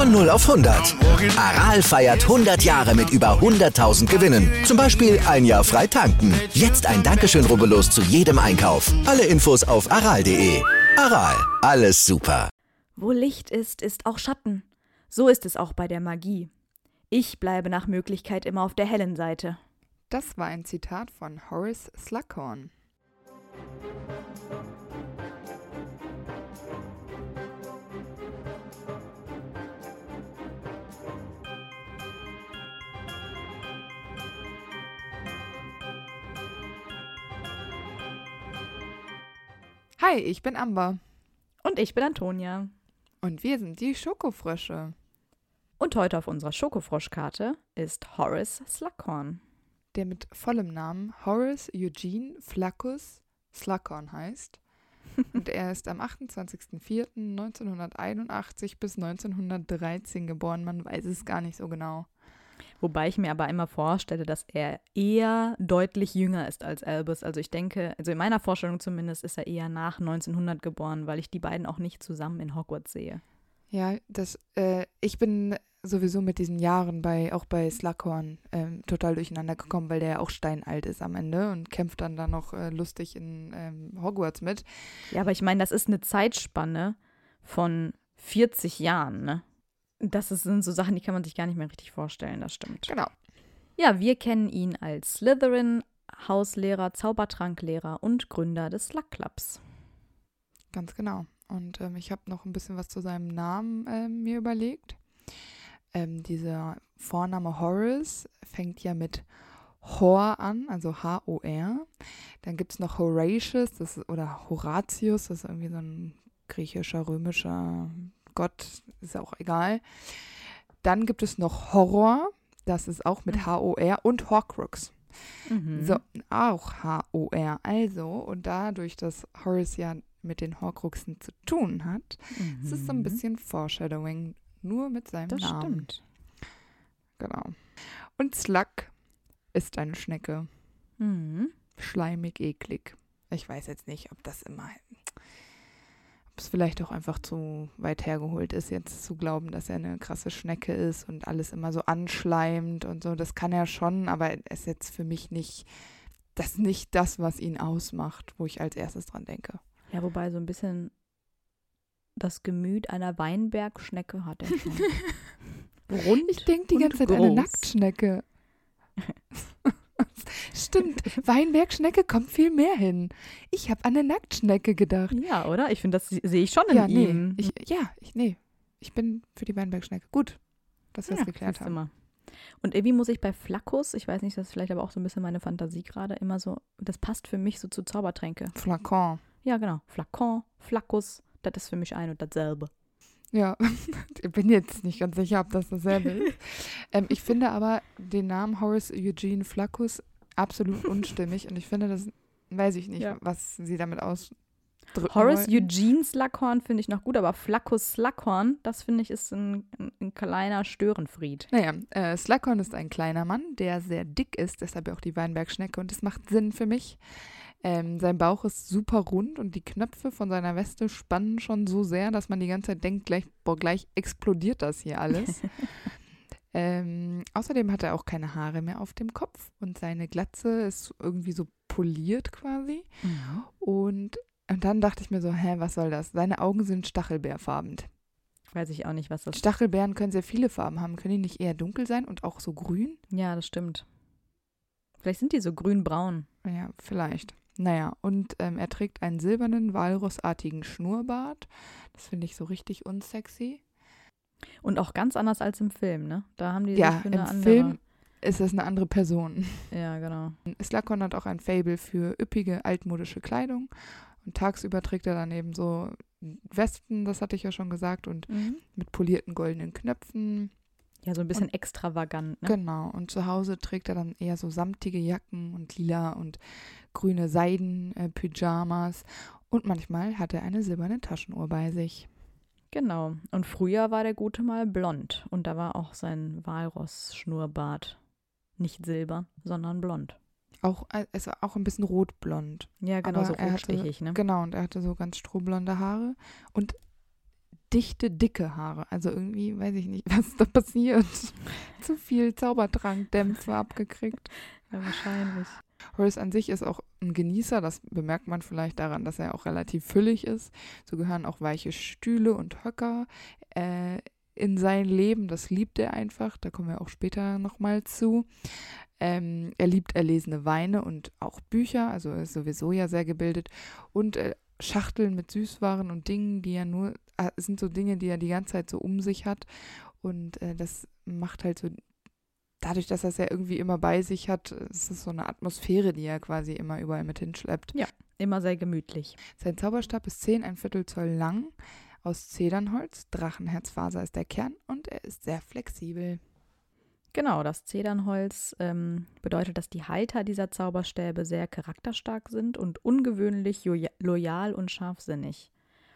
Von 0 auf 100. Aral feiert 100 Jahre mit über 100.000 Gewinnen. Zum Beispiel ein Jahr frei tanken. Jetzt ein Dankeschön, rubbellos zu jedem Einkauf. Alle Infos auf aral.de. Aral, alles super. Wo Licht ist, ist auch Schatten. So ist es auch bei der Magie. Ich bleibe nach Möglichkeit immer auf der hellen Seite. Das war ein Zitat von Horace Slughorn. Hi, ich bin Amber. Und ich bin Antonia. Und wir sind die Schokofrösche. Und heute auf unserer Schokofroschkarte ist Horace Slughorn. Der mit vollem Namen Horace Eugene Flaccus Slughorn heißt. Und er ist am 28.04.1981 bis 1913 geboren. Man weiß es gar nicht so genau. Wobei ich mir aber immer vorstelle, dass er eher deutlich jünger ist als Albus. Also ich denke, also in meiner Vorstellung zumindest ist er eher nach 1900 geboren, weil ich die beiden auch nicht zusammen in Hogwarts sehe. Ja, das, äh, ich bin sowieso mit diesen Jahren bei, auch bei Slughorn ähm, total durcheinander gekommen, weil der ja auch steinalt ist am Ende und kämpft dann da noch äh, lustig in ähm, Hogwarts mit. Ja, aber ich meine, das ist eine Zeitspanne von 40 Jahren, ne? Das sind so Sachen, die kann man sich gar nicht mehr richtig vorstellen, das stimmt. Genau. Ja, wir kennen ihn als Slytherin, Hauslehrer, Zaubertranklehrer und Gründer des Slug Clubs. Ganz genau. Und ähm, ich habe noch ein bisschen was zu seinem Namen ähm, mir überlegt. Ähm, dieser Vorname Horace fängt ja mit Hor an, also H-O-R. Dann gibt es noch Horatius das, oder Horatius, das ist irgendwie so ein griechischer, römischer Gott, ist auch egal. Dann gibt es noch Horror, das ist auch mit H-O-R und Horcrux. Mhm. So, auch H-O-R. Also, und dadurch, dass Horace ja mit den Horcruxen zu tun hat, Mhm. ist es so ein bisschen Foreshadowing, nur mit seinem Das Namen. stimmt. Genau. Und Slug ist eine Schnecke. Mhm. Schleimig, eklig. Ich weiß jetzt nicht, ob das immer. Es vielleicht auch einfach zu weit hergeholt ist, jetzt zu glauben, dass er eine krasse Schnecke ist und alles immer so anschleimt und so. Das kann er schon, aber er ist jetzt für mich nicht. Das nicht das, was ihn ausmacht, wo ich als erstes dran denke. Ja, wobei so ein bisschen das Gemüt einer Weinbergschnecke hat er schon. Rund. Ich denke die ganze Zeit an eine groß. Nacktschnecke. Stimmt, Weinbergschnecke kommt viel mehr hin. Ich habe an eine Nacktschnecke gedacht. Ja, oder? Ich finde, das se- sehe ich schon in Ja, nee. ihm. Ich, ja, ich, nee. Ich bin für die Weinbergschnecke. Gut, dass wir es ja, geklärt haben. mal. Und irgendwie muss ich bei Flackus, ich weiß nicht, das ist vielleicht aber auch so ein bisschen meine Fantasie gerade, immer so, das passt für mich so zu Zaubertränke. Flakon. Ja, genau. Flakon, Flackus, das ist für mich ein und dasselbe. Ja, ich bin jetzt nicht ganz sicher, ob das dasselbe ist. ähm, ich finde aber den Namen Horace Eugene Flaccus absolut unstimmig und ich finde, das weiß ich nicht, Ja. was sie damit ausdrücken Horace wollten. Eugene Slughorn finde ich noch gut, aber Flackus Slughorn, das finde ich ist ein, ein, ein kleiner Störenfried. Naja, äh, Slughorn ist ein kleiner Mann, der sehr dick ist, deshalb auch die Weinbergschnecke und das macht Sinn für mich. Ähm, sein Bauch ist super rund und die Knöpfe von seiner Weste spannen schon so sehr, dass man die ganze Zeit denkt, gleich, boah, gleich explodiert das hier alles. ähm, außerdem hat er auch keine Haare mehr auf dem Kopf und seine Glatze ist irgendwie so poliert quasi. Und, und dann dachte ich mir so, hä, was soll das? Seine Augen sind stachelbeerfarben. Weiß ich auch nicht, was das Stachelbeeren können sehr viele Farben haben. Können die nicht eher dunkel sein und auch so grün? Ja, das stimmt. Vielleicht sind die so grün-braun. Ja, vielleicht. Naja, und ähm, er trägt einen silbernen, walrussartigen Schnurrbart. Das finde ich so richtig unsexy. Und auch ganz anders als im Film, ne? Da haben die Ja, sich für eine im andere. Film ist es eine andere Person. Ja, genau. Slakon hat auch ein Fable für üppige, altmodische Kleidung. Und tagsüber trägt er dann eben so Westen, das hatte ich ja schon gesagt, und Mhm. mit polierten goldenen Knöpfen. Ja, so ein bisschen extravagant. Ne? Genau. Und zu Hause trägt er dann eher so samtige Jacken und lila und grüne Seiden-Pyjamas. und manchmal hat er eine silberne Taschenuhr bei sich. Genau. Und früher war der Gute mal blond. Und da war auch sein Walross-Schnurrbart nicht silber, sondern blond. Auch, es war auch ein bisschen rotblond. Ja, genau, Aber so rotstichig, ne? Genau, und er hatte so ganz strohblonde Haare und dichte, dicke Haare. Also irgendwie, weiß ich nicht, was da passiert. Zu viel Zaubertrankdämpfe abgekriegt. Ja, wahrscheinlich. Horace an sich ist auch ein Genießer, das bemerkt man vielleicht daran, dass er auch relativ füllig ist. So gehören auch weiche Stühle und Höcker äh, in sein Leben. Das liebt er einfach, da kommen wir auch später nochmal zu. Ähm, er liebt erlesene Weine und auch Bücher, also er ist sowieso ja sehr gebildet. Und äh, Schachteln mit Süßwaren und Dingen, die er nur, äh, sind so Dinge, die er die ganze Zeit so um sich hat. Und äh, das macht halt so, dadurch, dass er es ja irgendwie immer bei sich hat, ist es so eine Atmosphäre, die er quasi immer überall mit hinschleppt. Ja, immer sehr gemütlich. Sein Zauberstab ist 10, ein Viertel Zoll lang, aus Zedernholz, Drachenherzfaser ist der Kern und er ist sehr flexibel. Genau, das Zedernholz ähm, bedeutet, dass die Halter dieser Zauberstäbe sehr charakterstark sind und ungewöhnlich loyal und scharfsinnig.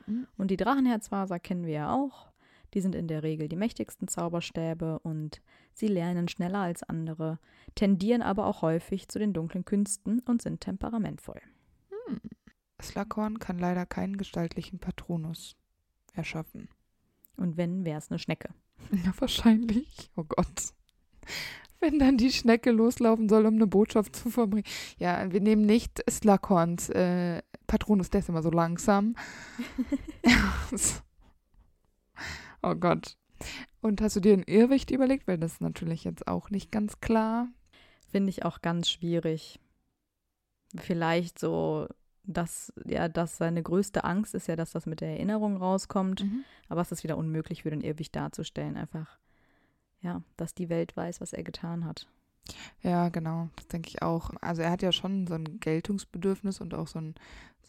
Mhm. Und die Drachenherzfaser kennen wir ja auch. Die sind in der Regel die mächtigsten Zauberstäbe und sie lernen schneller als andere, tendieren aber auch häufig zu den dunklen Künsten und sind temperamentvoll. Hm. Slughorn kann leider keinen gestaltlichen Patronus erschaffen. Und wenn, wäre es eine Schnecke. Ja, wahrscheinlich. Oh Gott wenn dann die Schnecke loslaufen soll, um eine Botschaft zu verbringen. Ja, wir nehmen nicht Slughorns äh, Patronus, der ist immer so langsam. oh Gott. Und hast du dir ein Irrwicht überlegt? Weil das ist natürlich jetzt auch nicht ganz klar. Finde ich auch ganz schwierig. Vielleicht so, dass, ja, dass seine größte Angst ist ja, dass das mit der Erinnerung rauskommt. Mhm. Aber es ist wieder unmöglich für den Irrwicht darzustellen. Einfach ja, dass die Welt weiß, was er getan hat. Ja, genau, das denke ich auch. Also er hat ja schon so ein Geltungsbedürfnis und auch so ein,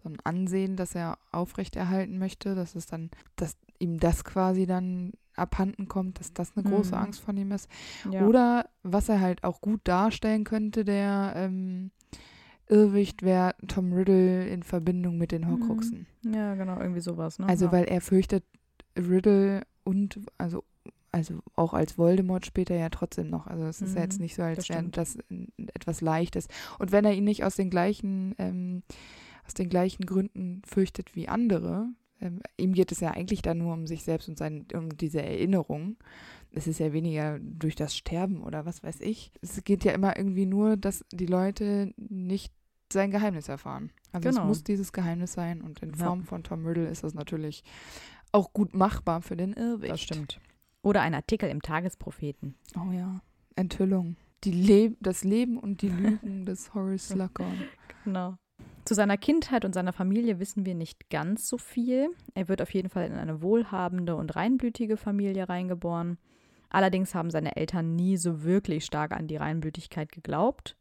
so ein Ansehen, das er aufrechterhalten möchte, dass es dann, dass ihm das quasi dann abhanden kommt, dass das eine große mhm. Angst von ihm ist. Ja. Oder was er halt auch gut darstellen könnte, der ähm, Irrwicht wäre Tom Riddle in Verbindung mit den mhm. Horcruxen. Ja, genau, irgendwie sowas. Ne? Also ja. weil er fürchtet Riddle und, also also auch als Voldemort später ja trotzdem noch. Also es ist mhm, ja jetzt mhm, nicht so, als wäre das etwas Leichtes. Und wenn er ihn nicht aus den gleichen, ähm, aus den gleichen Gründen fürchtet wie andere, ähm, ihm geht es ja eigentlich da nur um sich selbst und sein, um diese Erinnerung. Es ist ja weniger durch das Sterben oder was weiß ich. Es geht ja immer irgendwie nur, dass die Leute nicht sein Geheimnis erfahren. Also genau. es muss dieses Geheimnis sein und in Form ja. von Tom Riddle ist das natürlich auch gut machbar für den Irrwicht. Das stimmt. Oder ein Artikel im Tagespropheten. Oh ja, Enthüllung. Die Le das Leben und die Lügen des Horace Slughorn. Genau. Zu seiner Kindheit und seiner Familie wissen wir nicht ganz so viel. Er wird auf jeden Fall in eine wohlhabende und reinblütige Familie reingeboren. Allerdings haben seine Eltern nie so wirklich stark an die Reinblütigkeit geglaubt.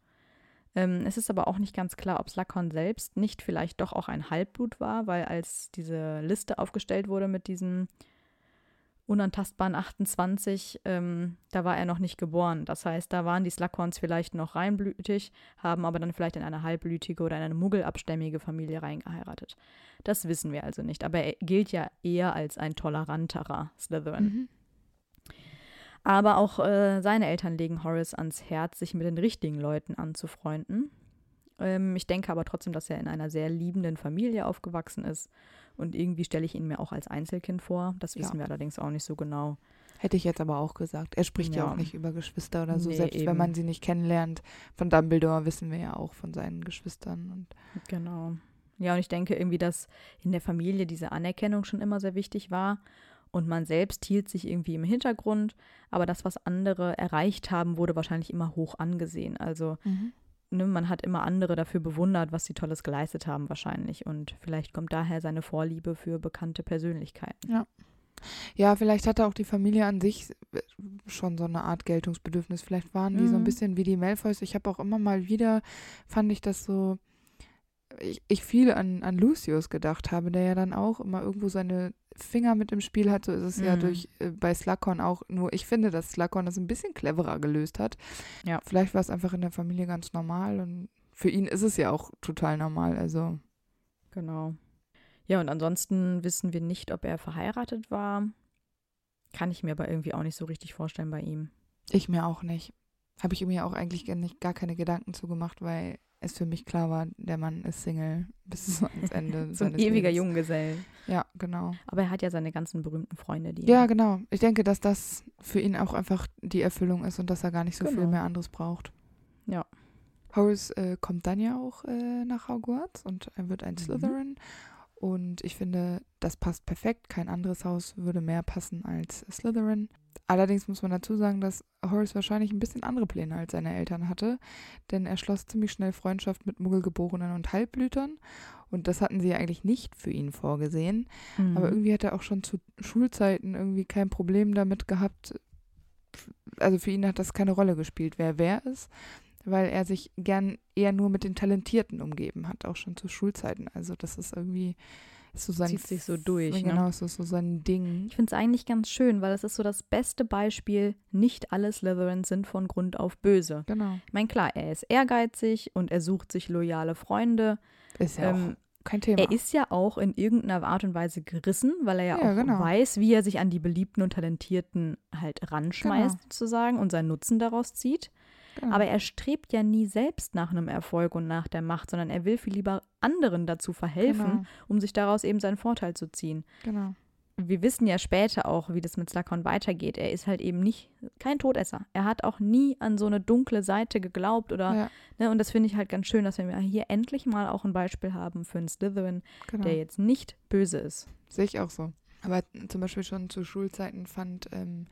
Ähm, es ist aber auch nicht ganz klar, ob Slughorn selbst nicht vielleicht doch auch ein Halbblut war, weil als diese Liste aufgestellt wurde mit diesen unantastbaren 28, ähm, da war er noch nicht geboren. Das heißt, da waren die Slughorns vielleicht noch reinblütig, haben aber dann vielleicht in eine halbblütige oder in eine muggelabstämmige Familie reingeheiratet. Das wissen wir also nicht, aber er gilt ja eher als ein toleranterer Slytherin. Mhm. Aber auch äh, seine Eltern legen Horace ans Herz, sich mit den richtigen Leuten anzufreunden. Ähm, ich denke aber trotzdem, dass er in einer sehr liebenden Familie aufgewachsen ist und irgendwie stelle ich ihn mir auch als Einzelkind vor. Das wissen ja. wir allerdings auch nicht so genau. Hätte ich jetzt aber auch gesagt. Er spricht ja, ja auch nicht über Geschwister oder so, nee, selbst eben. wenn man sie nicht kennenlernt. Von Dumbledore wissen wir ja auch von seinen Geschwistern. Und genau. Ja, und ich denke irgendwie, dass in der Familie diese Anerkennung schon immer sehr wichtig war. Und man selbst hielt sich irgendwie im Hintergrund, aber das, was andere erreicht haben, wurde wahrscheinlich immer hoch angesehen. Also mhm ne, man hat immer andere dafür bewundert, was sie Tolles geleistet haben wahrscheinlich. Und vielleicht kommt daher seine Vorliebe für bekannte Persönlichkeiten. Ja. Ja, vielleicht hatte auch die Familie an sich schon so eine Art Geltungsbedürfnis. Vielleicht waren die mhm. so ein mhm. bisschen wie die Malfoys. Ich habe auch immer mal wieder, fand ich das so ich, ich viel an, an Lucius gedacht habe, der ja dann auch immer irgendwo seine Finger mit im Spiel hat. So ist es ja Mhm. durch äh, bei Slughorn auch. Nur ich finde, dass Slughorn das ein bisschen cleverer gelöst hat. Ja. Vielleicht war es einfach in der Familie ganz normal und für ihn ist es ja auch total normal. Also Genau. Ja, und ansonsten wissen wir nicht, ob er verheiratet war. Kann ich mir aber irgendwie auch nicht so richtig vorstellen bei ihm. ich mir auch nicht. Habe ich mir auch eigentlich gar, nicht, gar keine Gedanken zu gemacht, weil es für mich klar war, der Mann ist Single bis ans Ende. So ein ewiger Lebens. Junggesell. Ja, genau. Aber er hat ja seine ganzen berühmten Freunde, die. Ja, genau. Ich denke, dass das für ihn auch einfach die Erfüllung ist und dass er gar nicht so viel Genau. mehr anderes braucht. Ja. Horace äh, kommt dann ja auch äh, nach Hogwarts und er wird ein Mhm. Slytherin. Und ich finde, das passt perfekt. Kein anderes Haus würde mehr passen als Slytherin. Allerdings muss man dazu sagen, dass Horace wahrscheinlich ein bisschen andere Pläne als seine Eltern hatte, denn er schloss ziemlich schnell Freundschaft mit Muggelgeborenen und Halbblütern. Und das hatten sie ja eigentlich nicht für ihn vorgesehen. Mhm. Aber irgendwie hat er auch schon zu Schulzeiten irgendwie kein Problem damit gehabt. Also für ihn hat das keine Rolle gespielt, wer wer ist, weil er sich gern eher nur mit den Talentierten umgeben hat, auch schon zu Schulzeiten. Also das ist irgendwie so sein Zieht sich so durch, ne? Genau, ist so, so sein Ding. Ich finde es eigentlich ganz schön, weil es ist so das beste Beispiel, nicht alle Slytherins sind von Grund auf böse. Genau. Ich meine, klar, er ist ehrgeizig und er sucht sich loyale Freunde. Ist ja Ähm, auch kein Thema. Er ist ja auch in irgendeiner Art und Weise gerissen, weil er ja, Ja, auch genau. weiß, wie er sich an die Beliebten und Talentierten halt ranschmeißt, Genau. sozusagen, und seinen Nutzen daraus zieht. Genau. Aber er strebt ja nie selbst nach einem Erfolg und nach der Macht, sondern er will viel lieber anderen dazu verhelfen, Genau. um sich daraus eben seinen Vorteil zu ziehen. genau. Wir wissen ja später auch, wie das mit Slughorn weitergeht. Er ist halt eben nicht kein Todesser. Er hat auch nie an so eine dunkle Seite geglaubt oder Ja, ne, und das finde ich halt ganz schön, dass wir hier endlich mal auch ein Beispiel haben für einen Slytherin, genau. der jetzt nicht böse ist. Sehe ich auch so. Aber zum Beispiel schon zu Schulzeiten fand ähm,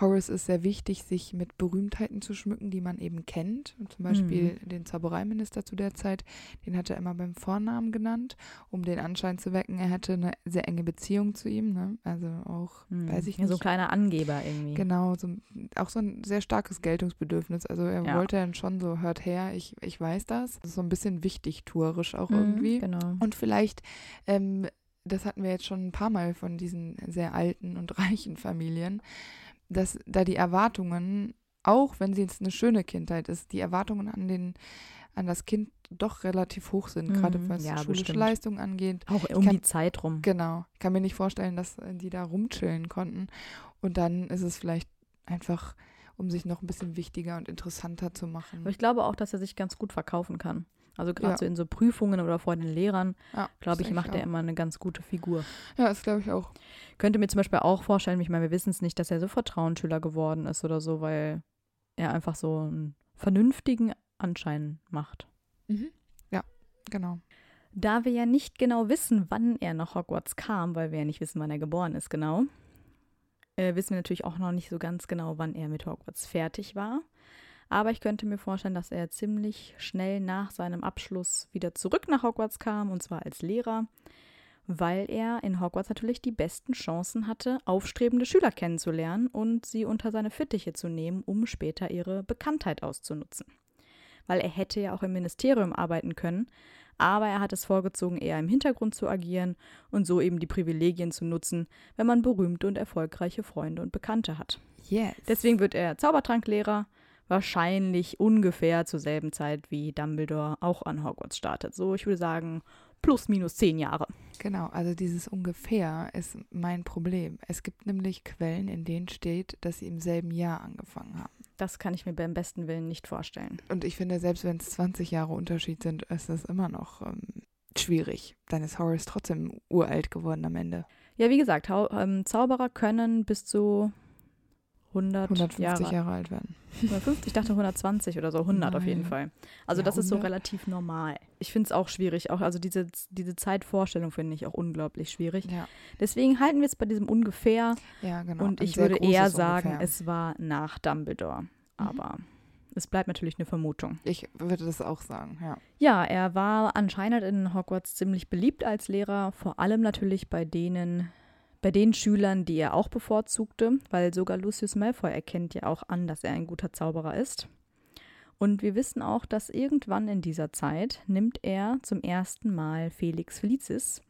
Horace es sehr wichtig, sich mit Berühmtheiten zu schmücken, die man eben kennt. Und zum Beispiel den Zaubereiminister zu der Zeit, den hat er immer beim Vornamen genannt, um den Anschein zu wecken, er hätte eine sehr enge Beziehung zu ihm. Ne? Also auch, Hm. weiß ich ja, so ein nicht. kleiner Angeber irgendwie. Genau, so, auch so ein sehr starkes Geltungsbedürfnis. Also er Ja. wollte dann schon so, hört her, ich, ich weiß das. Das ist so ein bisschen wichtig, tuerisch auch Mhm, irgendwie. Genau. Und vielleicht, ähm, das hatten wir jetzt schon ein paar Mal von diesen sehr alten und reichen Familien, dass da die Erwartungen, auch wenn sie jetzt eine schöne Kindheit ist, die Erwartungen an den an das Kind doch relativ hoch sind, gerade Mhm, was ja, schulische bestimmt. Leistung angeht. Auch um kann- die Zeit rum. Genau. Ich kann mir nicht vorstellen, dass äh, die da rumchillen konnten. Und dann ist es vielleicht einfach, um sich noch ein bisschen wichtiger und interessanter zu machen. Aber ich glaube auch, dass er sich ganz gut verkaufen kann. Also gerade Ja. so in so Prüfungen oder vor den Lehrern, Ja, glaube ich, macht er immer eine ganz gute Figur. Ja, das glaube ich auch. Könnte mir zum Beispiel auch vorstellen, ich meine, wir wissen es nicht, dass er so Vertrauensschüler geworden ist oder so, weil er einfach so einen vernünftigen Anschein macht. Mhm. Ja, genau. Da wir ja nicht genau wissen, wann er nach Hogwarts kam, weil wir ja nicht wissen, wann er geboren ist, genau, äh, wissen wir natürlich auch noch nicht so ganz genau, wann er mit Hogwarts fertig war. Aber ich könnte mir vorstellen, dass er ziemlich schnell nach seinem Abschluss wieder zurück nach Hogwarts kam, und zwar als Lehrer, weil er in Hogwarts natürlich die besten Chancen hatte, aufstrebende Schüler kennenzulernen und sie unter seine Fittiche zu nehmen, um später ihre Bekanntheit auszunutzen. Weil er hätte ja auch im Ministerium arbeiten können, aber er hat es vorgezogen, eher im Hintergrund zu agieren und so eben die Privilegien zu nutzen, wenn man berühmte und erfolgreiche Freunde und Bekannte hat. Yes. Deswegen wird er Zaubertranklehrer, wahrscheinlich ungefähr zur selben Zeit wie Dumbledore auch an Hogwarts startet. So, ich würde sagen, plus minus zehn Jahre. Genau, also dieses ungefähr ist mein Problem. Es gibt nämlich Quellen, in denen steht, dass sie im selben Jahr angefangen haben. Das kann ich mir beim besten Willen nicht vorstellen. Und ich finde, selbst wenn es 20 Jahre Unterschied sind, ist das immer noch ähm, schwierig. Dann ist Horace trotzdem uralt geworden am Ende. Ja, wie gesagt, Hau ähm, Zauberer können bis zu 100 150 Jahre. Jahre alt werden. 150, ich dachte 120 oder so, 100 auf jeden Nein. Fall. Also Ja, das ist so 100. relativ normal. Ich finde es auch schwierig, auch also diese, diese Zeitvorstellung finde ich auch unglaublich schwierig. Ja, Deswegen halten wir es bei diesem ungefähr ja genau. und Ein ich würde eher sagen, Ungefähr. es war nach Dumbledore. Aber es bleibt natürlich eine Vermutung. Ich würde das auch sagen, ja. Ja, er war anscheinend in Hogwarts ziemlich beliebt als Lehrer, vor allem natürlich bei denen, bei den Schülern, die er auch bevorzugte, weil sogar Lucius Malfoy erkennt ja auch an, dass er ein guter Zauberer ist. Und wir wissen auch, dass irgendwann in dieser Zeit nimmt er zum ersten Mal Felix Felicis.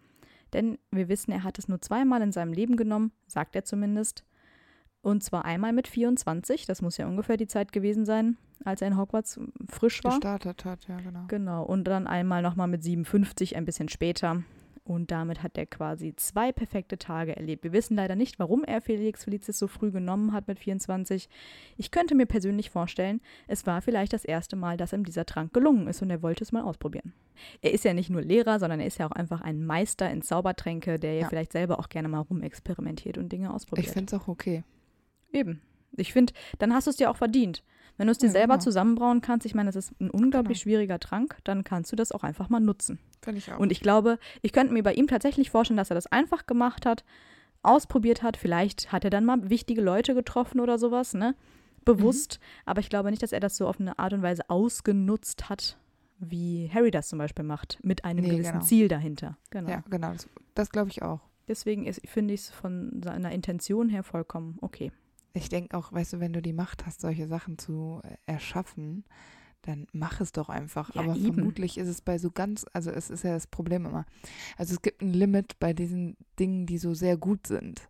Denn wir wissen, er hat es nur zweimal in seinem Leben genommen, sagt er zumindest. Und zwar einmal mit 24, das muss ja ungefähr die Zeit gewesen sein, als er in Hogwarts frisch war. Gestartet hat, ja, genau. Genau, und dann einmal nochmal mit 57, ein bisschen später. Und damit hat er quasi zwei perfekte Tage erlebt. Wir wissen leider nicht, warum er Felix Felicis so früh genommen hat mit 24. Ich könnte mir persönlich vorstellen, es war vielleicht das erste Mal, dass ihm dieser Trank gelungen ist und er wollte es mal ausprobieren. Er ist ja nicht nur Lehrer, sondern er ist ja auch einfach ein Meister in Zaubertränke, der ja, Ja. vielleicht selber auch gerne mal rumexperimentiert und Dinge ausprobiert. Ich finde es auch okay. Eben. Ich finde, dann hast du es dir auch verdient. Wenn du es dir Ja, selber genau. zusammenbrauen kannst, ich meine, das ist ein unglaublich Genau. schwieriger Trank, dann kannst du das auch einfach mal nutzen. Finde ich auch. Und ich glaube, ich könnte mir bei ihm tatsächlich vorstellen, dass er das einfach gemacht hat, ausprobiert hat. Vielleicht hat er dann mal wichtige Leute getroffen oder sowas, ne? Bewusst. Aber ich glaube nicht, dass er das so auf eine Art und Weise ausgenutzt hat, wie Harry das zum Beispiel macht, mit einem Nee, gewissen genau. Ziel dahinter. Genau. ja, genau. Das, das glaube ich auch. Deswegen finde ich es von seiner Intention her vollkommen okay. Ich denke auch, weißt du, wenn du die Macht hast, solche Sachen zu äh, erschaffen, dann mach es doch einfach. Ja, Aber eben. vermutlich ist es bei so ganz, also es ist ja das Problem immer. Also es gibt ein Limit bei diesen Dingen, die so sehr gut sind.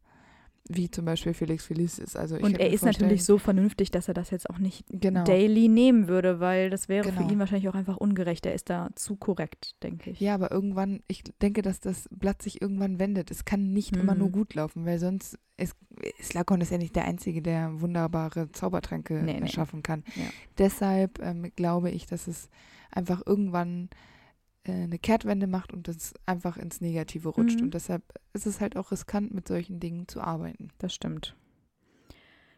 Wie zum Beispiel Felix Felicis. Also Und er ist natürlich so vernünftig, dass er das jetzt auch nicht genau. daily nehmen würde, weil das wäre für Genau. ihn wahrscheinlich auch einfach ungerecht. Er ist da zu korrekt, denke ich. Ja, aber irgendwann, ich denke, dass das Blatt sich irgendwann wendet. Es kann nicht immer nur Mhm. gut laufen, weil sonst ist Slakon ist ja nicht der Einzige, der wunderbare Zaubertränke Nee, nee. erschaffen kann. Ja. Deshalb ähm, glaube ich, dass es einfach irgendwann eine Kehrtwende macht und das einfach ins Negative rutscht. Mhm. Und deshalb ist es halt auch riskant, mit solchen Dingen zu arbeiten. Das stimmt.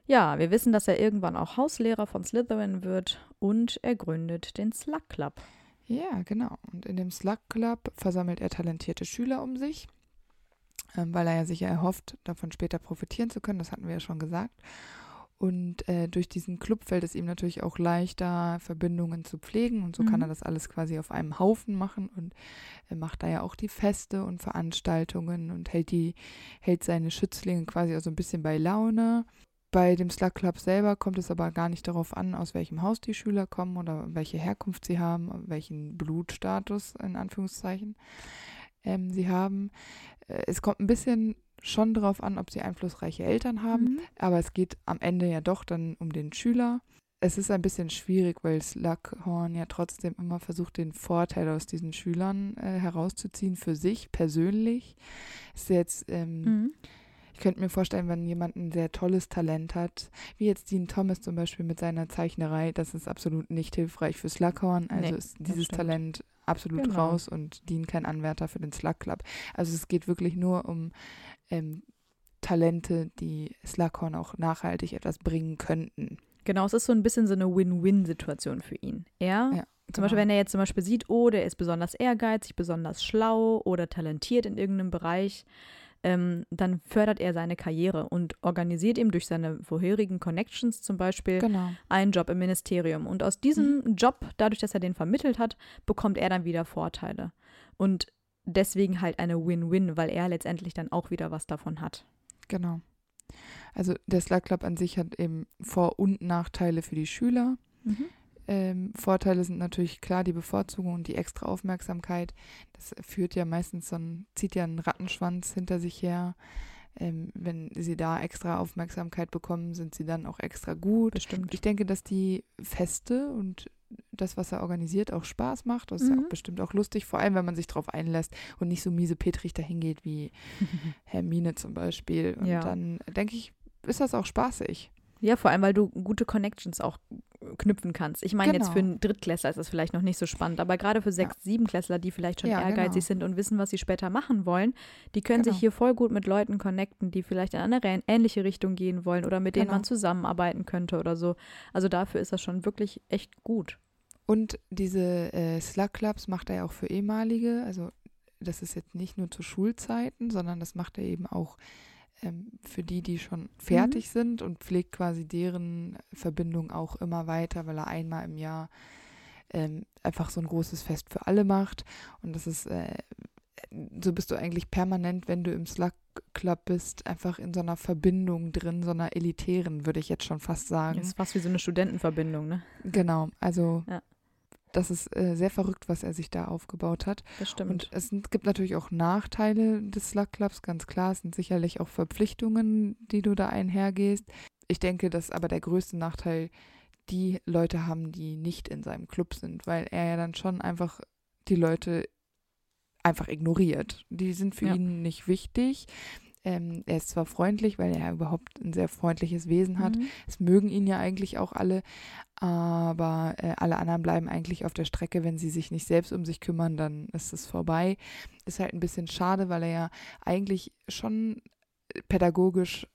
Ja, wir wissen, dass er irgendwann auch Hauslehrer von Slytherin wird und er gründet den Slug Club. Ja, genau. Und in dem Slug Club versammelt er talentierte Schüler um sich, ähm, weil er ja sicher erhofft, davon später profitieren zu können. Das hatten wir ja schon gesagt. Und äh, durch diesen Club fällt es ihm natürlich auch leichter, Verbindungen zu pflegen. Und so kann Mhm. er das alles quasi auf einem Haufen machen und er macht da ja auch die Feste und Veranstaltungen und hält die, hält seine Schützlinge quasi auch so ein bisschen bei Laune. Bei dem Slug Club selber kommt es aber gar nicht darauf an, aus welchem Haus die Schüler kommen oder welche Herkunft sie haben, welchen Blutstatus in Anführungszeichen ähm, sie haben. Äh, es kommt ein bisschen schon darauf an, ob sie einflussreiche Eltern haben, Mhm. aber es geht am Ende ja doch dann um den Schüler. Es ist ein bisschen schwierig, weil Slughorn ja trotzdem immer versucht, den Vorteil aus diesen Schülern äh, herauszuziehen für sich persönlich. Ist jetzt ähm, Mhm. ich könnte mir vorstellen, wenn jemand ein sehr tolles Talent hat, wie jetzt Dean Thomas zum Beispiel mit seiner Zeichnerei, das ist absolut nicht hilfreich für Slughorn. Also Nee, ist dieses. Talent absolut Genau. raus und Dean kein Anwärter für den Slug Club. Also es geht wirklich nur um ähm, Talente, die Slughorn auch nachhaltig etwas bringen könnten. Genau, es ist so ein bisschen so eine Win-Win-Situation für ihn. Er, Ja, zum Beispiel, wenn er jetzt zum Beispiel sieht, oh, der ist besonders ehrgeizig, besonders schlau oder talentiert in irgendeinem Bereich, ähm, dann fördert er seine Karriere und organisiert ihm durch seine vorherigen Connections zum Beispiel Genau. einen Job im Ministerium. Und aus diesem Job, dadurch, dass er den vermittelt hat, bekommt er dann wieder Vorteile. Und deswegen halt eine Win-Win, weil er letztendlich dann auch wieder was davon hat. Genau. Also der Slug Club an sich hat eben Vor- und Nachteile für die Schüler. Ähm, Vorteile sind natürlich klar die Bevorzugung und die extra Aufmerksamkeit. Das führt ja meistens so ein, zieht ja einen Rattenschwanz hinter sich her. Ähm, wenn sie da extra Aufmerksamkeit bekommen, sind sie dann auch extra gut. Bestimmt. Ich denke, dass die Feste und das, was er organisiert, auch Spaß macht. Das ist ja Mhm. auch bestimmt auch lustig, vor allem wenn man sich drauf einlässt und nicht so miese Petrig dahin geht wie Hermine zum Beispiel. Und Ja. dann denke ich, ist das auch spaßig. Ja, vor allem, weil du gute Connections auch knüpfen kannst. Ich meine, jetzt Genau. für einen Drittklässler ist das vielleicht noch nicht so spannend, aber gerade für Sechs-, Siebenklässler, die vielleicht schon Ja, ehrgeizig genau. sind und wissen, was sie später machen wollen, die können Genau. sich hier voll gut mit Leuten connecten, die vielleicht in eine ähnliche Richtung gehen wollen oder mit denen Genau. man zusammenarbeiten könnte oder so. Also dafür ist das schon wirklich echt gut. Und diese äh, Slug Clubs macht er ja auch für ehemalige, also das ist jetzt nicht nur zu Schulzeiten, sondern das macht er eben auch ähm, für die, die schon fertig sind und pflegt quasi deren Verbindung auch immer weiter, weil er einmal im Jahr ähm, einfach so ein großes Fest für alle macht. Und das ist, äh, so bist du eigentlich permanent, wenn du im Slug Club bist, einfach in so einer Verbindung drin, so einer elitären, würde ich jetzt schon fast sagen. Das ist fast wie so eine Studentenverbindung, ne? Genau, also Ja. Das ist äh, sehr verrückt, was er sich da aufgebaut hat. Das stimmt. Und es gibt natürlich auch Nachteile des Slug Clubs, ganz klar. Es sind sicherlich auch Verpflichtungen, die du da einhergehst. Ich denke, dass aber der größte Nachteil die Leute haben, die nicht in seinem Club sind, weil er ja dann schon einfach die Leute einfach ignoriert. Die sind für Ja. ihn nicht wichtig. Ähm, er ist zwar freundlich, weil er überhaupt ein sehr freundliches Wesen hat. Mhm. Es mögen ihn ja eigentlich auch alle, aber äh, alle anderen bleiben eigentlich auf der Strecke. Wenn sie sich nicht selbst um sich kümmern, dann ist es vorbei. Ist halt ein bisschen schade, weil er ja eigentlich schon pädagogisch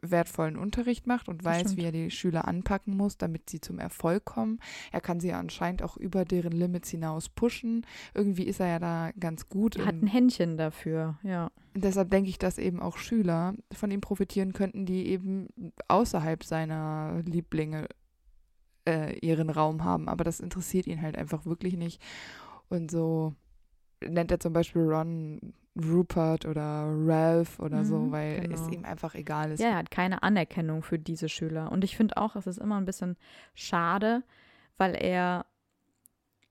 wertvollen Unterricht macht und weiß, wie er die Schüler anpacken muss, damit sie zum Erfolg kommen. Er kann sie ja anscheinend auch über deren Limits hinaus pushen. Irgendwie ist er ja da ganz gut. Er hat in- ein Händchen dafür, ja. Deshalb denke ich, dass eben auch Schüler von ihm profitieren könnten, die eben außerhalb seiner Lieblinge äh, ihren Raum haben. Aber das interessiert ihn halt einfach wirklich nicht. Und so nennt er zum Beispiel Ron Rupert oder Ralph oder so, Mhm, weil genau. es ihm einfach egal ist. Ja, er hat keine Anerkennung für diese Schüler. Und ich finde auch, es ist immer ein bisschen schade, weil er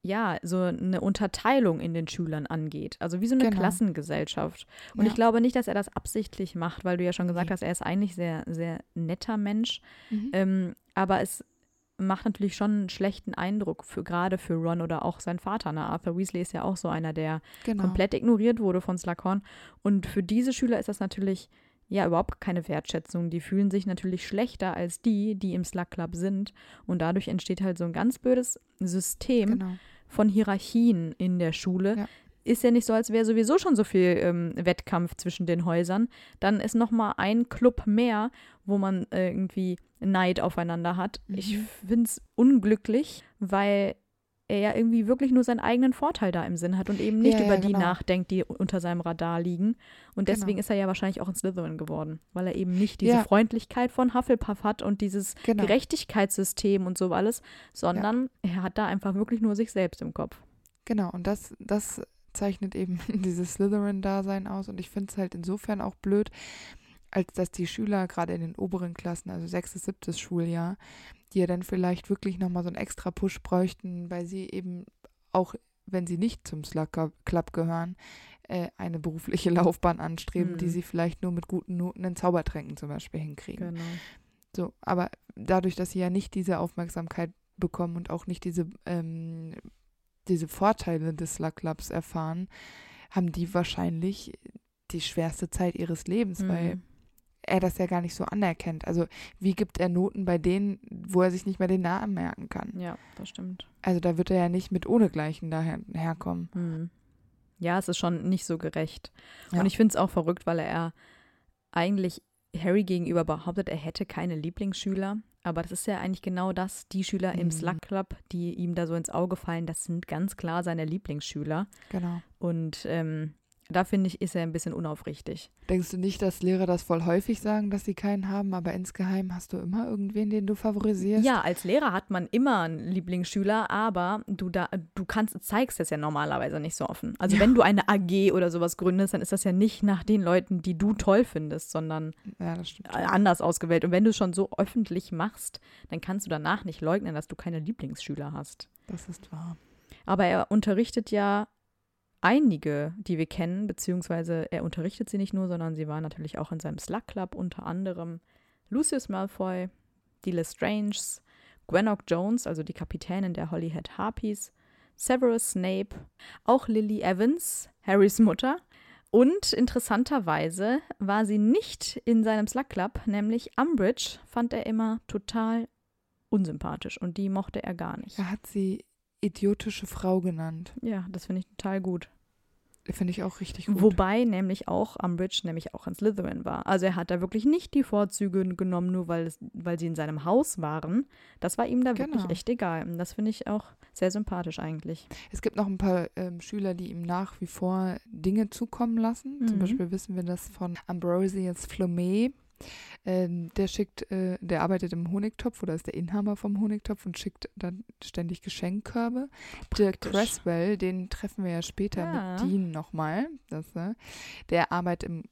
ja so eine Unterteilung in den Schülern angeht. Also wie so eine Genau. Klassengesellschaft. Und Ja. ich glaube nicht, dass er das absichtlich macht, weil du ja schon gesagt Nee. hast, er ist eigentlich sehr, sehr netter Mensch. Mhm. Ähm, aber es macht natürlich schon einen schlechten Eindruck für gerade für Ron oder auch sein Vater. Ne? Arthur Weasley ist ja auch so einer, der genau. komplett ignoriert wurde von Slughorn. Und für diese Schüler ist das natürlich ja überhaupt keine Wertschätzung. Die fühlen sich natürlich schlechter als die, die im Slug Club sind. Und dadurch entsteht halt so ein ganz blödes System Genau. von Hierarchien in der Schule. Ja. Ist ja nicht so, als wäre sowieso schon so viel ähm, Wettkampf zwischen den Häusern. Dann ist noch mal ein Club mehr, wo man äh, irgendwie Neid aufeinander hat. Ich Mhm. finde es unglücklich, weil er ja irgendwie wirklich nur seinen eigenen Vorteil da im Sinn hat und eben nicht Ja, ja, über die genau. nachdenkt, die unter seinem Radar liegen. Und deswegen Genau. ist er ja wahrscheinlich auch ein Slytherin geworden, weil er eben nicht diese Ja. Freundlichkeit von Hufflepuff hat und dieses Genau. Gerechtigkeitssystem und so alles, sondern er hat da einfach wirklich nur sich selbst im Kopf. Genau, und das, das zeichnet eben dieses Slytherin-Dasein aus. Und ich finde es halt insofern auch blöd, als dass die Schüler gerade in den oberen Klassen, also sechstes, siebtes Schuljahr, die ja dann vielleicht wirklich nochmal so einen extra Push bräuchten, weil sie eben auch, wenn sie nicht zum Slug Club gehören, äh, eine berufliche Laufbahn anstreben, die Mhm. sie vielleicht nur mit guten Noten in Zaubertränken zum Beispiel hinkriegen. Genau. So, aber dadurch, dass sie ja nicht diese Aufmerksamkeit bekommen und auch nicht diese, ähm, diese Vorteile des Clubs erfahren, haben die wahrscheinlich die schwerste Zeit ihres Lebens, weil Mhm. er das ja gar nicht so anerkennt. Also wie gibt er Noten bei denen, wo er sich nicht mehr den Namen merken kann? Ja, das stimmt. Also da wird er ja nicht mit ohnegleichen daher herkommen. Mhm. Ja, es ist schon nicht so gerecht. Ja. Und ich finde es auch verrückt, weil er eigentlich Harry gegenüber behauptet, er hätte keine Lieblingsschüler. Aber das ist ja eigentlich genau das. Die Schüler im Mhm. Slug Club, die ihm da so ins Auge fallen, das sind ganz klar seine Lieblingsschüler. Genau. Und ähm, da finde ich, ist er ein bisschen unaufrichtig. Denkst du nicht, dass Lehrer das voll häufig sagen, dass sie keinen haben, aber insgeheim hast du immer irgendwen, den du favorisierst? Ja, als Lehrer hat man immer einen Lieblingsschüler, aber du da, du kannst, zeigst es ja normalerweise nicht so offen. Also Ja. wenn du eine AG oder sowas gründest, dann ist das ja nicht nach den Leuten, die du toll findest, sondern Ja, das äh, anders ausgewählt. Und wenn du es schon so öffentlich machst, dann kannst du danach nicht leugnen, dass du keine Lieblingsschüler hast. Das ist wahr. Aber er unterrichtet ja einige, die wir kennen, beziehungsweise er unterrichtet sie nicht nur, sondern sie waren natürlich auch in seinem Slug Club, unter anderem Lucius Malfoy, die Lestranges, Gwennock Jones, also die Kapitänin der Holyhead Harpies, Severus Snape, auch Lily Evans, Harrys Mutter. Und interessanterweise war sie nicht in seinem Slug Club, nämlich Umbridge fand er immer total unsympathisch und die mochte er gar nicht. Hat sie idiotische Frau genannt. Ja, das finde ich total gut. Finde ich auch richtig gut. Wobei nämlich auch Umbridge nämlich auch ein Slytherin war. Also er hat da wirklich nicht die Vorzüge genommen, nur weil, es, weil sie in seinem Haus waren. Das war ihm da wirklich Genau. echt egal. Und das finde ich auch sehr sympathisch eigentlich. Es gibt noch ein paar ähm, Schüler, die ihm nach wie vor Dinge zukommen lassen. Zum Mhm. Beispiel wissen wir das von Ambrosius Flumet. Ähm, der schickt, äh, der arbeitet im Honigtopf oder ist der Inhaber vom Honigtopf und schickt dann ständig Geschenkkörbe. Dirk Cresswell, den treffen wir ja später Ja. mit Dean nochmal. Das, äh, der, arbeitet im,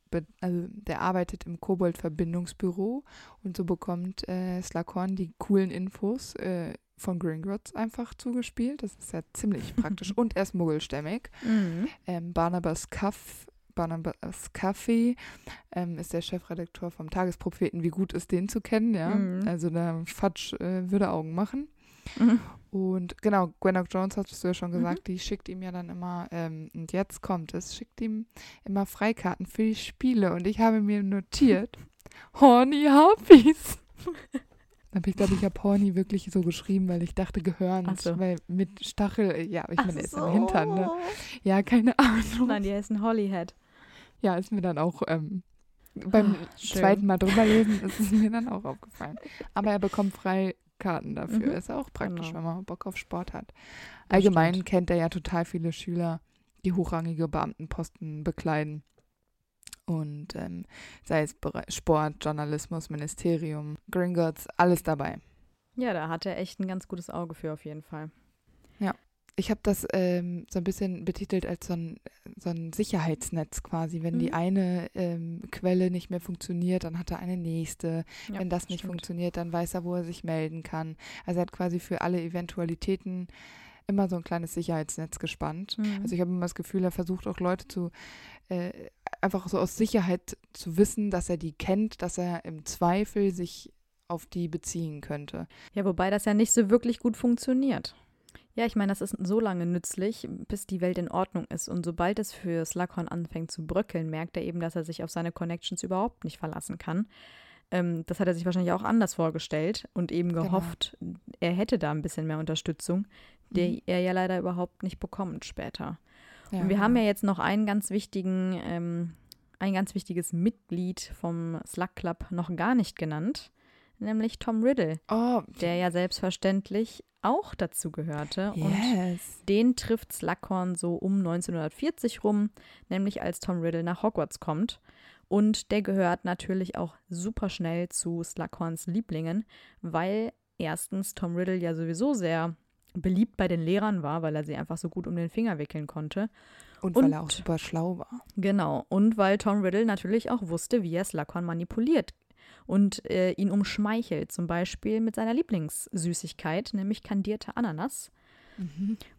also, der arbeitet im Kobold-Verbindungsbüro und so bekommt äh, Slughorn die coolen Infos äh, von Gringotts einfach zugespielt. Das ist ja ziemlich praktisch. und er ist muggelstämmig. Mhm. Ähm, Barnabas Kaff, Barnabas Kaffee ähm, ist der Chefredakteur vom Tagespropheten. Wie gut ist den zu kennen, ja? Mhm. Also da Fatsch äh, würde Augen machen. Mhm. Und genau, Gwendock Jones hattest du ja schon gesagt, die schickt ihm ja dann immer, ähm, und jetzt kommt es, schickt ihm immer Freikarten für die Spiele. Und ich habe mir notiert, Horny Harpies. Aber ich glaube, ich habe Horny wirklich so geschrieben, weil ich dachte, gehörend. Ach so. Weil mit Stachel, ja, ich meine, der ist am Hintern, ne? Ja, keine Ahnung. Nein, die heißt ein Hollyhead. Ja, ist mir dann auch ähm, beim Ah, zweiten Mal drüber lesen, ist es mir dann auch aufgefallen. Aber er bekommt Freikarten dafür. Mhm. Ist auch praktisch, Genau. wenn man Bock auf Sport hat. Allgemein kennt er ja total viele Schüler, die hochrangige Beamtenposten bekleiden. Und ähm, sei es Sport, Journalismus, Ministerium, Gringotts, alles dabei. Ja, da hat er echt ein ganz gutes Auge für auf jeden Fall. Ich habe das ähm, so ein bisschen betitelt als so ein, so ein Sicherheitsnetz quasi. Wenn die Mhm. eine ähm, Quelle nicht mehr funktioniert, dann hat er eine nächste. Ja, Wenn das nicht stimmt. funktioniert, dann weiß er, wo er sich melden kann. Also er hat quasi für alle Eventualitäten immer so ein kleines Sicherheitsnetz gespannt. Mhm. Also ich habe immer das Gefühl, er versucht auch Leute zu äh, einfach so aus Sicherheit zu wissen, dass er die kennt, dass er im Zweifel sich auf die beziehen könnte. Ja, wobei das ja nicht so wirklich gut funktioniert. Ja, ich meine, das ist so lange nützlich, bis die Welt in Ordnung ist. Und sobald es für Slughorn anfängt zu bröckeln, merkt er eben, dass er sich auf seine Connections überhaupt nicht verlassen kann. Ähm, das hat er sich wahrscheinlich auch anders vorgestellt und eben Genau. gehofft, er hätte da ein bisschen mehr Unterstützung, die Mhm. er ja leider überhaupt nicht bekommt später. Ja, Und wir haben genau. ja jetzt noch einen ganz wichtigen, ähm, ein ganz wichtiges Mitglied vom Slug Club noch gar nicht genannt, nämlich Tom Riddle, Oh, der ja selbstverständlich auch dazu gehörte. Und yes. den trifft Slughorn so um 1940 rum, nämlich als Tom Riddle nach Hogwarts kommt. Und der gehört natürlich auch super schnell zu Slughorns Lieblingen, weil erstens Tom Riddle ja sowieso sehr beliebt bei den Lehrern war, weil er sie einfach so gut um den Finger wickeln konnte. Und, weil er Und- auch super schlau war. Genau. Und weil Tom Riddle natürlich auch wusste, wie er Slughorn manipuliert und äh, ihn umschmeichelt. Zum Beispiel mit seiner Lieblingssüßigkeit, nämlich kandierte Ananas.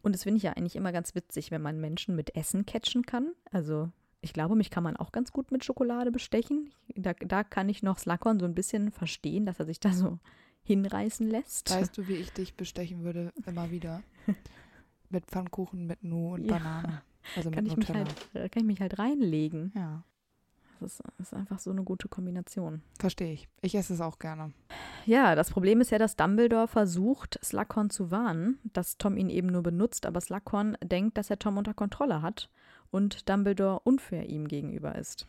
Und das finde ich ja eigentlich immer ganz witzig, wenn man Menschen mit Essen catchen kann. Also ich glaube, mich kann man auch ganz gut mit Schokolade bestechen. Da, da kann ich noch Slughorn so ein bisschen verstehen, dass er sich da so hinreißen lässt. Weißt du, wie ich dich bestechen würde? Immer wieder. mit Pfannkuchen, mit Nu und Ja. Banane. Also kann mit ich, mich Nutella. halt, äh, kann ich mich halt reinlegen. Ja, ist, das ist einfach so eine gute Kombination. verstehe ich. Ich esse es auch gerne. Ja, das Problem ist ja, dass Dumbledore versucht, Slughorn zu warnen, dass Tom ihn eben nur benutzt, aber Slughorn denkt, dass er Tom unter Kontrolle hat und Dumbledore unfair ihm gegenüber ist.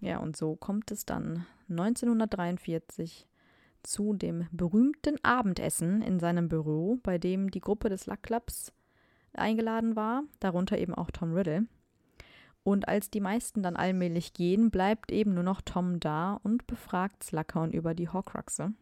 Ja, und so kommt es dann 1943 zu dem berühmten Abendessen in seinem Büro, bei dem die Gruppe des Luck Clubs eingeladen war, darunter eben auch Tom Riddle. Und als die meisten dann allmählich gehen, bleibt eben nur noch Tom da und befragt Slughorn über die Horcruxe.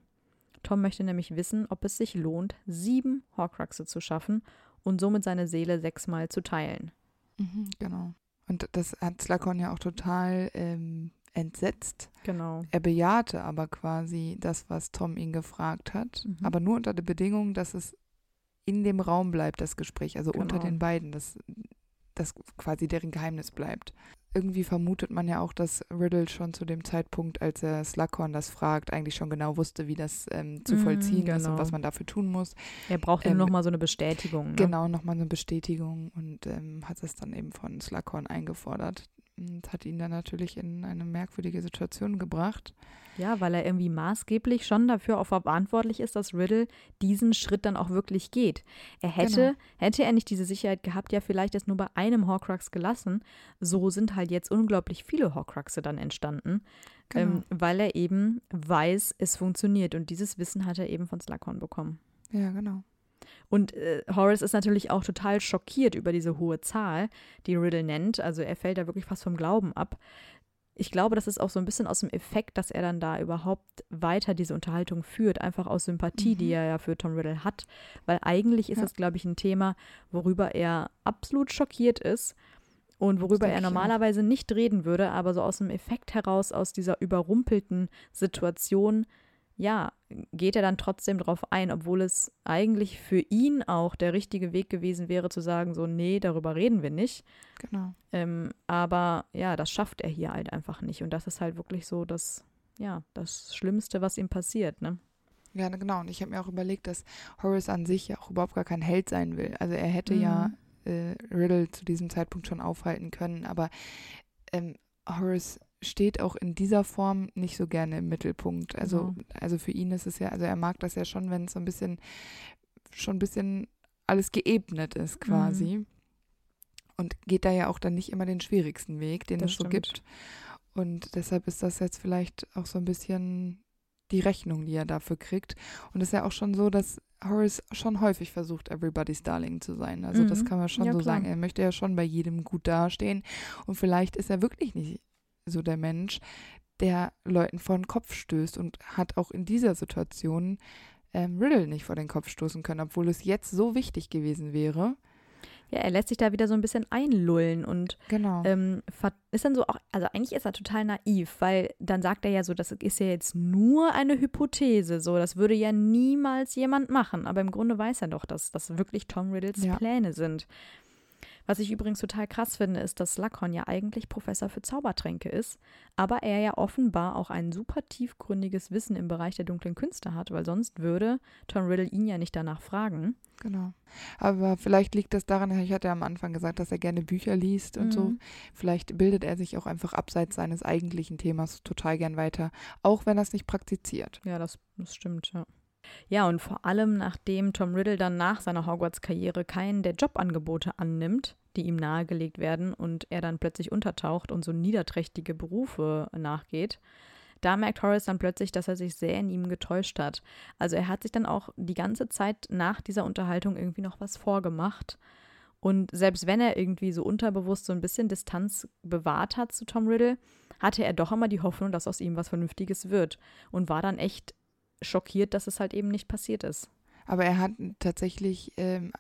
Tom möchte nämlich wissen, ob es sich lohnt, sieben Horcruxe zu schaffen und somit seine Seele sechsmal zu teilen. Mhm, genau. Und das hat Slughorn ja auch total ähm, entsetzt. Genau. Er bejahte aber quasi das, was Tom ihn gefragt hat, Mhm. aber nur unter der Bedingung, dass es in dem Raum bleibt, das Gespräch, also unter Genau. den beiden, dass das quasi deren Geheimnis bleibt. Irgendwie vermutet man ja auch, dass Riddle schon zu dem Zeitpunkt, als er Slughorn das fragt, eigentlich schon genau wusste, wie das ähm, zu Mhm, vollziehen ist genau. und was man dafür tun muss. Er braucht Ähm, nur noch mal so eine Bestätigung. Ne? Genau, nochmal eine Bestätigung und ähm, hat es dann eben von Slughorn eingefordert und hat ihn dann natürlich in eine merkwürdige Situation gebracht. Ja, weil er irgendwie maßgeblich schon dafür auch verantwortlich ist, dass Riddle diesen Schritt dann auch wirklich geht. Er hätte, Genau. hätte er nicht diese Sicherheit gehabt, ja vielleicht es nur bei einem Horcrux gelassen. So sind halt jetzt unglaublich viele Horcruxe dann entstanden, Genau. ähm, weil er eben weiß, es funktioniert. Und dieses Wissen hat er eben von Slughorn bekommen. ja, genau. Und äh, Horace ist natürlich auch total schockiert über diese hohe Zahl, die Riddle nennt. Also er fällt da wirklich fast vom Glauben ab. Ich glaube, das ist auch so ein bisschen aus dem Effekt, dass er dann da überhaupt weiter diese Unterhaltung führt, einfach aus Sympathie, mhm. die er ja für Tom Riddle hat. Weil eigentlich ist ja. das, glaube ich, ein Thema, worüber er absolut schockiert ist und worüber er normalerweise nicht reden würde, aber so aus dem Effekt heraus, aus dieser überrumpelten Situation, ja, geht er dann trotzdem darauf ein, obwohl es eigentlich für ihn auch der richtige Weg gewesen wäre, zu sagen, so, nee, darüber reden wir nicht. Genau. Ähm, aber ja, das schafft er hier halt einfach nicht. Und das ist halt wirklich so das, ja, das Schlimmste, was ihm passiert, ne? Ja, genau. Und ich habe mir auch überlegt, dass Horace an sich ja auch überhaupt gar kein Held sein will. Also er hätte mhm. ja äh, Riddle zu diesem Zeitpunkt schon aufhalten können, aber ähm, Horace steht auch in dieser Form nicht so gerne im Mittelpunkt. Also, genau. also für ihn ist es ja, also er mag das ja schon, wenn es so ein bisschen, schon ein bisschen alles geebnet ist quasi. Mhm. Und geht da ja auch dann nicht immer den schwierigsten Weg, den das es so gibt. Und deshalb ist das jetzt vielleicht auch so ein bisschen die Rechnung, die er dafür kriegt. Und es ist ja auch schon so, dass Horace schon häufig versucht, Everybody's Darling zu sein. Also mhm. das kann man schon ja, so klar. sagen. Er möchte ja schon bei jedem gut dastehen. Und vielleicht ist er wirklich nicht so der Mensch, der Leuten vor den Kopf stößt und hat auch in dieser Situation ähm, Riddle nicht vor den Kopf stoßen können, obwohl es jetzt so wichtig gewesen wäre. Ja, er lässt sich da wieder so ein bisschen einlullen und genau. ähm, ist dann so auch, also eigentlich ist er total naiv, weil dann sagt er ja so, das ist ja jetzt nur eine Hypothese, so, das würde ja niemals jemand machen, aber im Grunde weiß er doch, dass das wirklich Tom Riddles ja. Pläne sind. Was ich übrigens total krass finde, ist, dass Slughorn ja eigentlich Professor für Zaubertränke ist, aber er ja offenbar auch ein super tiefgründiges Wissen im Bereich der dunklen Künste hat, weil sonst würde Tom Riddle ihn ja nicht danach fragen. Genau. Aber vielleicht liegt das daran, ich hatte ja am Anfang gesagt, dass er gerne Bücher liest und mhm. so. Vielleicht bildet er sich auch einfach abseits seines eigentlichen Themas total gern weiter, auch wenn er es nicht praktiziert. Ja, das, das stimmt, ja. Ja, und vor allem nachdem Tom Riddle dann nach seiner Hogwarts-Karriere keinen der Jobangebote annimmt, die ihm nahegelegt werden, und er dann plötzlich untertaucht und so niederträchtige Berufe nachgeht, da merkt Horace dann plötzlich, dass er sich sehr in ihm getäuscht hat. Also er hat sich dann auch die ganze Zeit nach dieser Unterhaltung irgendwie noch was vorgemacht. Und selbst wenn er irgendwie so unterbewusst so ein bisschen Distanz bewahrt hat zu Tom Riddle, hatte er doch immer die Hoffnung, dass aus ihm was Vernünftiges wird und war dann echt schockiert, dass es halt eben nicht passiert ist. Aber er hat tatsächlich, ähm,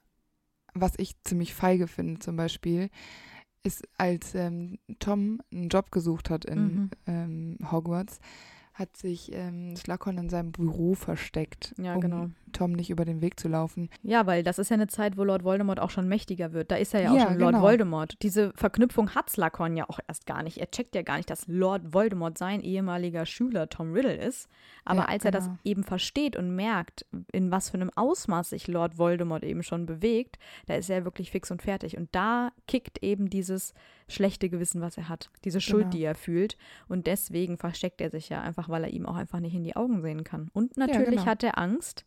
was ich ziemlich feige finde zum Beispiel, ist, als ähm, Tom einen Job gesucht hat in mhm. ähm, Hogwarts, hat sich ähm, Slughorn in seinem Büro versteckt, ja, um genau. Tom nicht über den Weg zu laufen. Ja, weil das ist ja eine Zeit, wo Lord Voldemort auch schon mächtiger wird. Da ist er ja, ja auch schon Lord genau. Voldemort. Diese Verknüpfung hat Slughorn ja auch erst gar nicht. Er checkt ja gar nicht, dass Lord Voldemort sein ehemaliger Schüler Tom Riddle ist. Aber ja, als genau. er das genau. eben versteht und merkt, in was für einem Ausmaß sich Lord Voldemort eben schon bewegt, da ist er wirklich fix und fertig. Und da kickt eben dieses schlechte Gewissen, was er hat, diese Schuld, genau. die er fühlt. Und deswegen versteckt er sich ja einfach, weil er ihm auch einfach nicht in die Augen sehen kann. Und natürlich ja, genau. hat er Angst,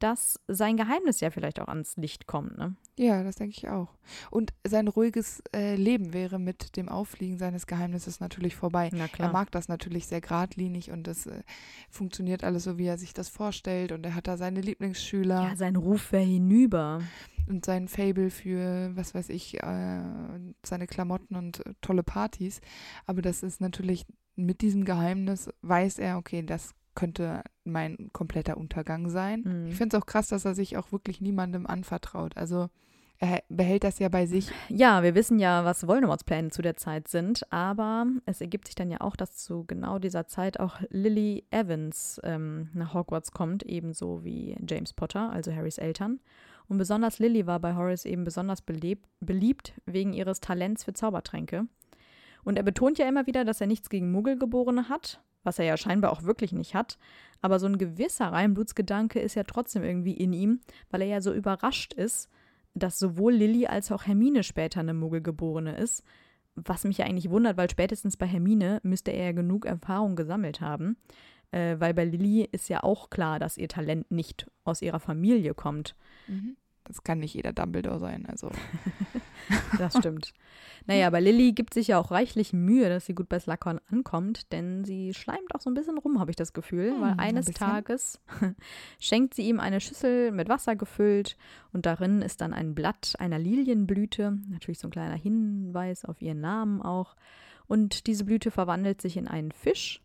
dass sein Geheimnis ja vielleicht auch ans Licht kommt. Ne? Ja, das denke ich auch. Und sein ruhiges äh, Leben wäre mit dem Auffliegen seines Geheimnisses natürlich vorbei. Er mag das natürlich sehr geradlinig und das äh, funktioniert alles so, wie er sich das vorstellt. Und er hat da seine Lieblingsschüler. Ja, sein Ruf wäre hinüber. Und sein Fable für, was weiß ich, äh, seine Klamotten und äh, tolle Partys. Aber das ist natürlich mit diesem Geheimnis, weiß er, okay, das könnte mein kompletter Untergang sein. Mhm. Ich finde es auch krass, dass er sich auch wirklich niemandem anvertraut. Also er behält das ja bei sich. Ja, wir wissen ja, was Voldemorts Pläne zu der Zeit sind, aber es ergibt sich dann ja auch, dass zu genau dieser Zeit auch Lily Evans ähm, nach Hogwarts kommt, ebenso wie James Potter, also Harrys Eltern. Und besonders Lily war bei Horace eben besonders belebt, beliebt wegen ihres Talents für Zaubertränke. Und er betont ja immer wieder, dass er nichts gegen Muggelgeborene hat, was er ja scheinbar auch wirklich nicht hat. Aber so ein gewisser Reinblutsgedanke ist ja trotzdem irgendwie in ihm, weil er ja so überrascht ist, dass sowohl Lilly als auch Hermine später eine Muggelgeborene ist. Was mich ja eigentlich wundert, weil spätestens bei Hermine müsste er ja genug Erfahrung gesammelt haben. Äh, weil bei Lilly ist ja auch klar, dass ihr Talent nicht aus ihrer Familie kommt. Mhm. Das kann nicht jeder Dumbledore sein, also. das stimmt. Naja, aber Lilly gibt sich ja auch reichlich Mühe, dass sie gut bei Slughorn ankommt, denn sie schleimt auch so ein bisschen rum, habe ich das Gefühl, hm, weil eines ein Tages schenkt sie ihm eine Schüssel mit Wasser gefüllt und darin ist dann ein Blatt einer Lilienblüte, natürlich so ein kleiner Hinweis auf ihren Namen auch. Und diese Blüte verwandelt sich in einen Fisch.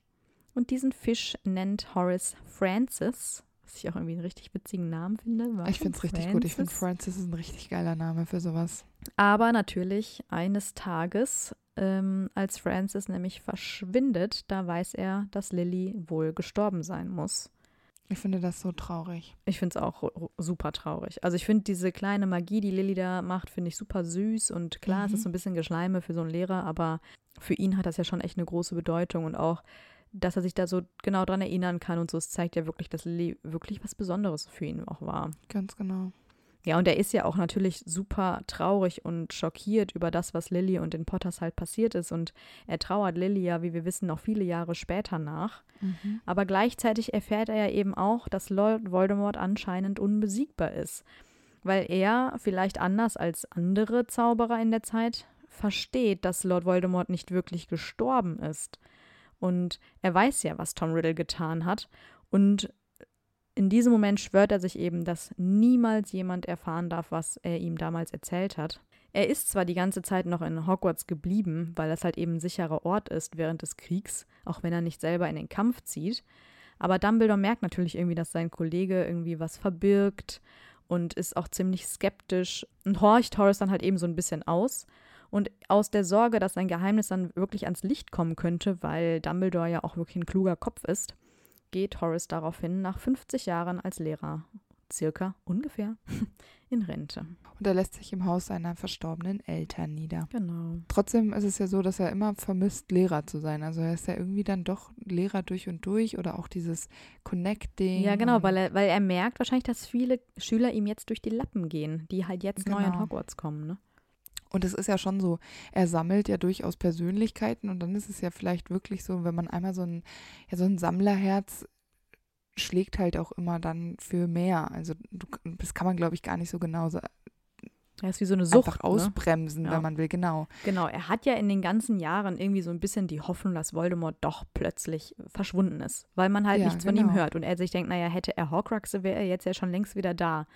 Und diesen Fisch nennt Horace Francis, was ich auch irgendwie einen richtig witzigen Namen finde. Warum Ich finde es richtig gut. Ich finde Francis ist ein richtig geiler Name für sowas. Aber natürlich eines Tages, ähm, als Francis nämlich verschwindet, da weiß er, dass Lily wohl gestorben sein muss. Ich finde das so traurig. Ich finde es auch super traurig. Also ich finde diese kleine Magie, die Lilly da macht, finde ich super süß und klar, es Mhm. ist so ein bisschen Geschleime für so einen Lehrer, aber für ihn hat das ja schon echt eine große Bedeutung und auch, dass er sich da so genau dran erinnern kann und so, es zeigt ja wirklich, dass Lilly wirklich was Besonderes für ihn auch war. Ganz genau. Ja, und er ist ja auch natürlich super traurig und schockiert über das, was Lilly und den Potters halt passiert ist. Und er trauert Lilly ja, wie wir wissen, noch viele Jahre später nach. Mhm. Aber gleichzeitig erfährt er ja eben auch, dass Lord Voldemort anscheinend unbesiegbar ist. Weil er, vielleicht anders als andere Zauberer in der Zeit, versteht, dass Lord Voldemort nicht wirklich gestorben ist. Und er weiß ja, was Tom Riddle getan hat. Und in diesem Moment schwört er sich eben, dass niemals jemand erfahren darf, was er ihm damals erzählt hat. Er ist zwar die ganze Zeit noch in Hogwarts geblieben, weil das halt eben ein sicherer Ort ist während des Kriegs, auch wenn er nicht selber in den Kampf zieht. Aber Dumbledore merkt natürlich irgendwie, dass sein Kollege irgendwie was verbirgt und ist auch ziemlich skeptisch und horcht Horace dann halt eben so ein bisschen aus. Und aus der Sorge, dass sein Geheimnis dann wirklich ans Licht kommen könnte, weil Dumbledore ja auch wirklich ein kluger Kopf ist, geht Horace daraufhin nach 50 Jahren als Lehrer, circa ungefähr, in Rente. Und er lässt sich im Haus seiner verstorbenen Eltern nieder. Genau. Trotzdem ist es ja so, dass er immer vermisst, Lehrer zu sein. Also er ist ja irgendwie dann doch Lehrer durch und durch oder auch dieses Connecting. Ja, genau, weil er, weil er merkt wahrscheinlich, dass viele Schüler ihm jetzt durch die Lappen gehen, die halt jetzt neu in Genau. Hogwarts kommen, ne? Und es ist ja schon so, er sammelt ja durchaus Persönlichkeiten und dann ist es ja vielleicht wirklich so, wenn man einmal so ein, ja, so ein Sammlerherz schlägt halt auch immer dann für mehr. Also du, das kann man, glaube ich, gar nicht so genau so Er ist wie so eine Sucht. einfach ne? ausbremsen, Ja. wenn man will, genau. Genau, er hat ja in den ganzen Jahren irgendwie so ein bisschen die Hoffnung, dass Voldemort doch plötzlich verschwunden ist, weil man halt Ja, nichts von ihm genau. hört und er sich denkt, naja, hätte er Horcruxe, wäre er jetzt ja schon längst wieder da.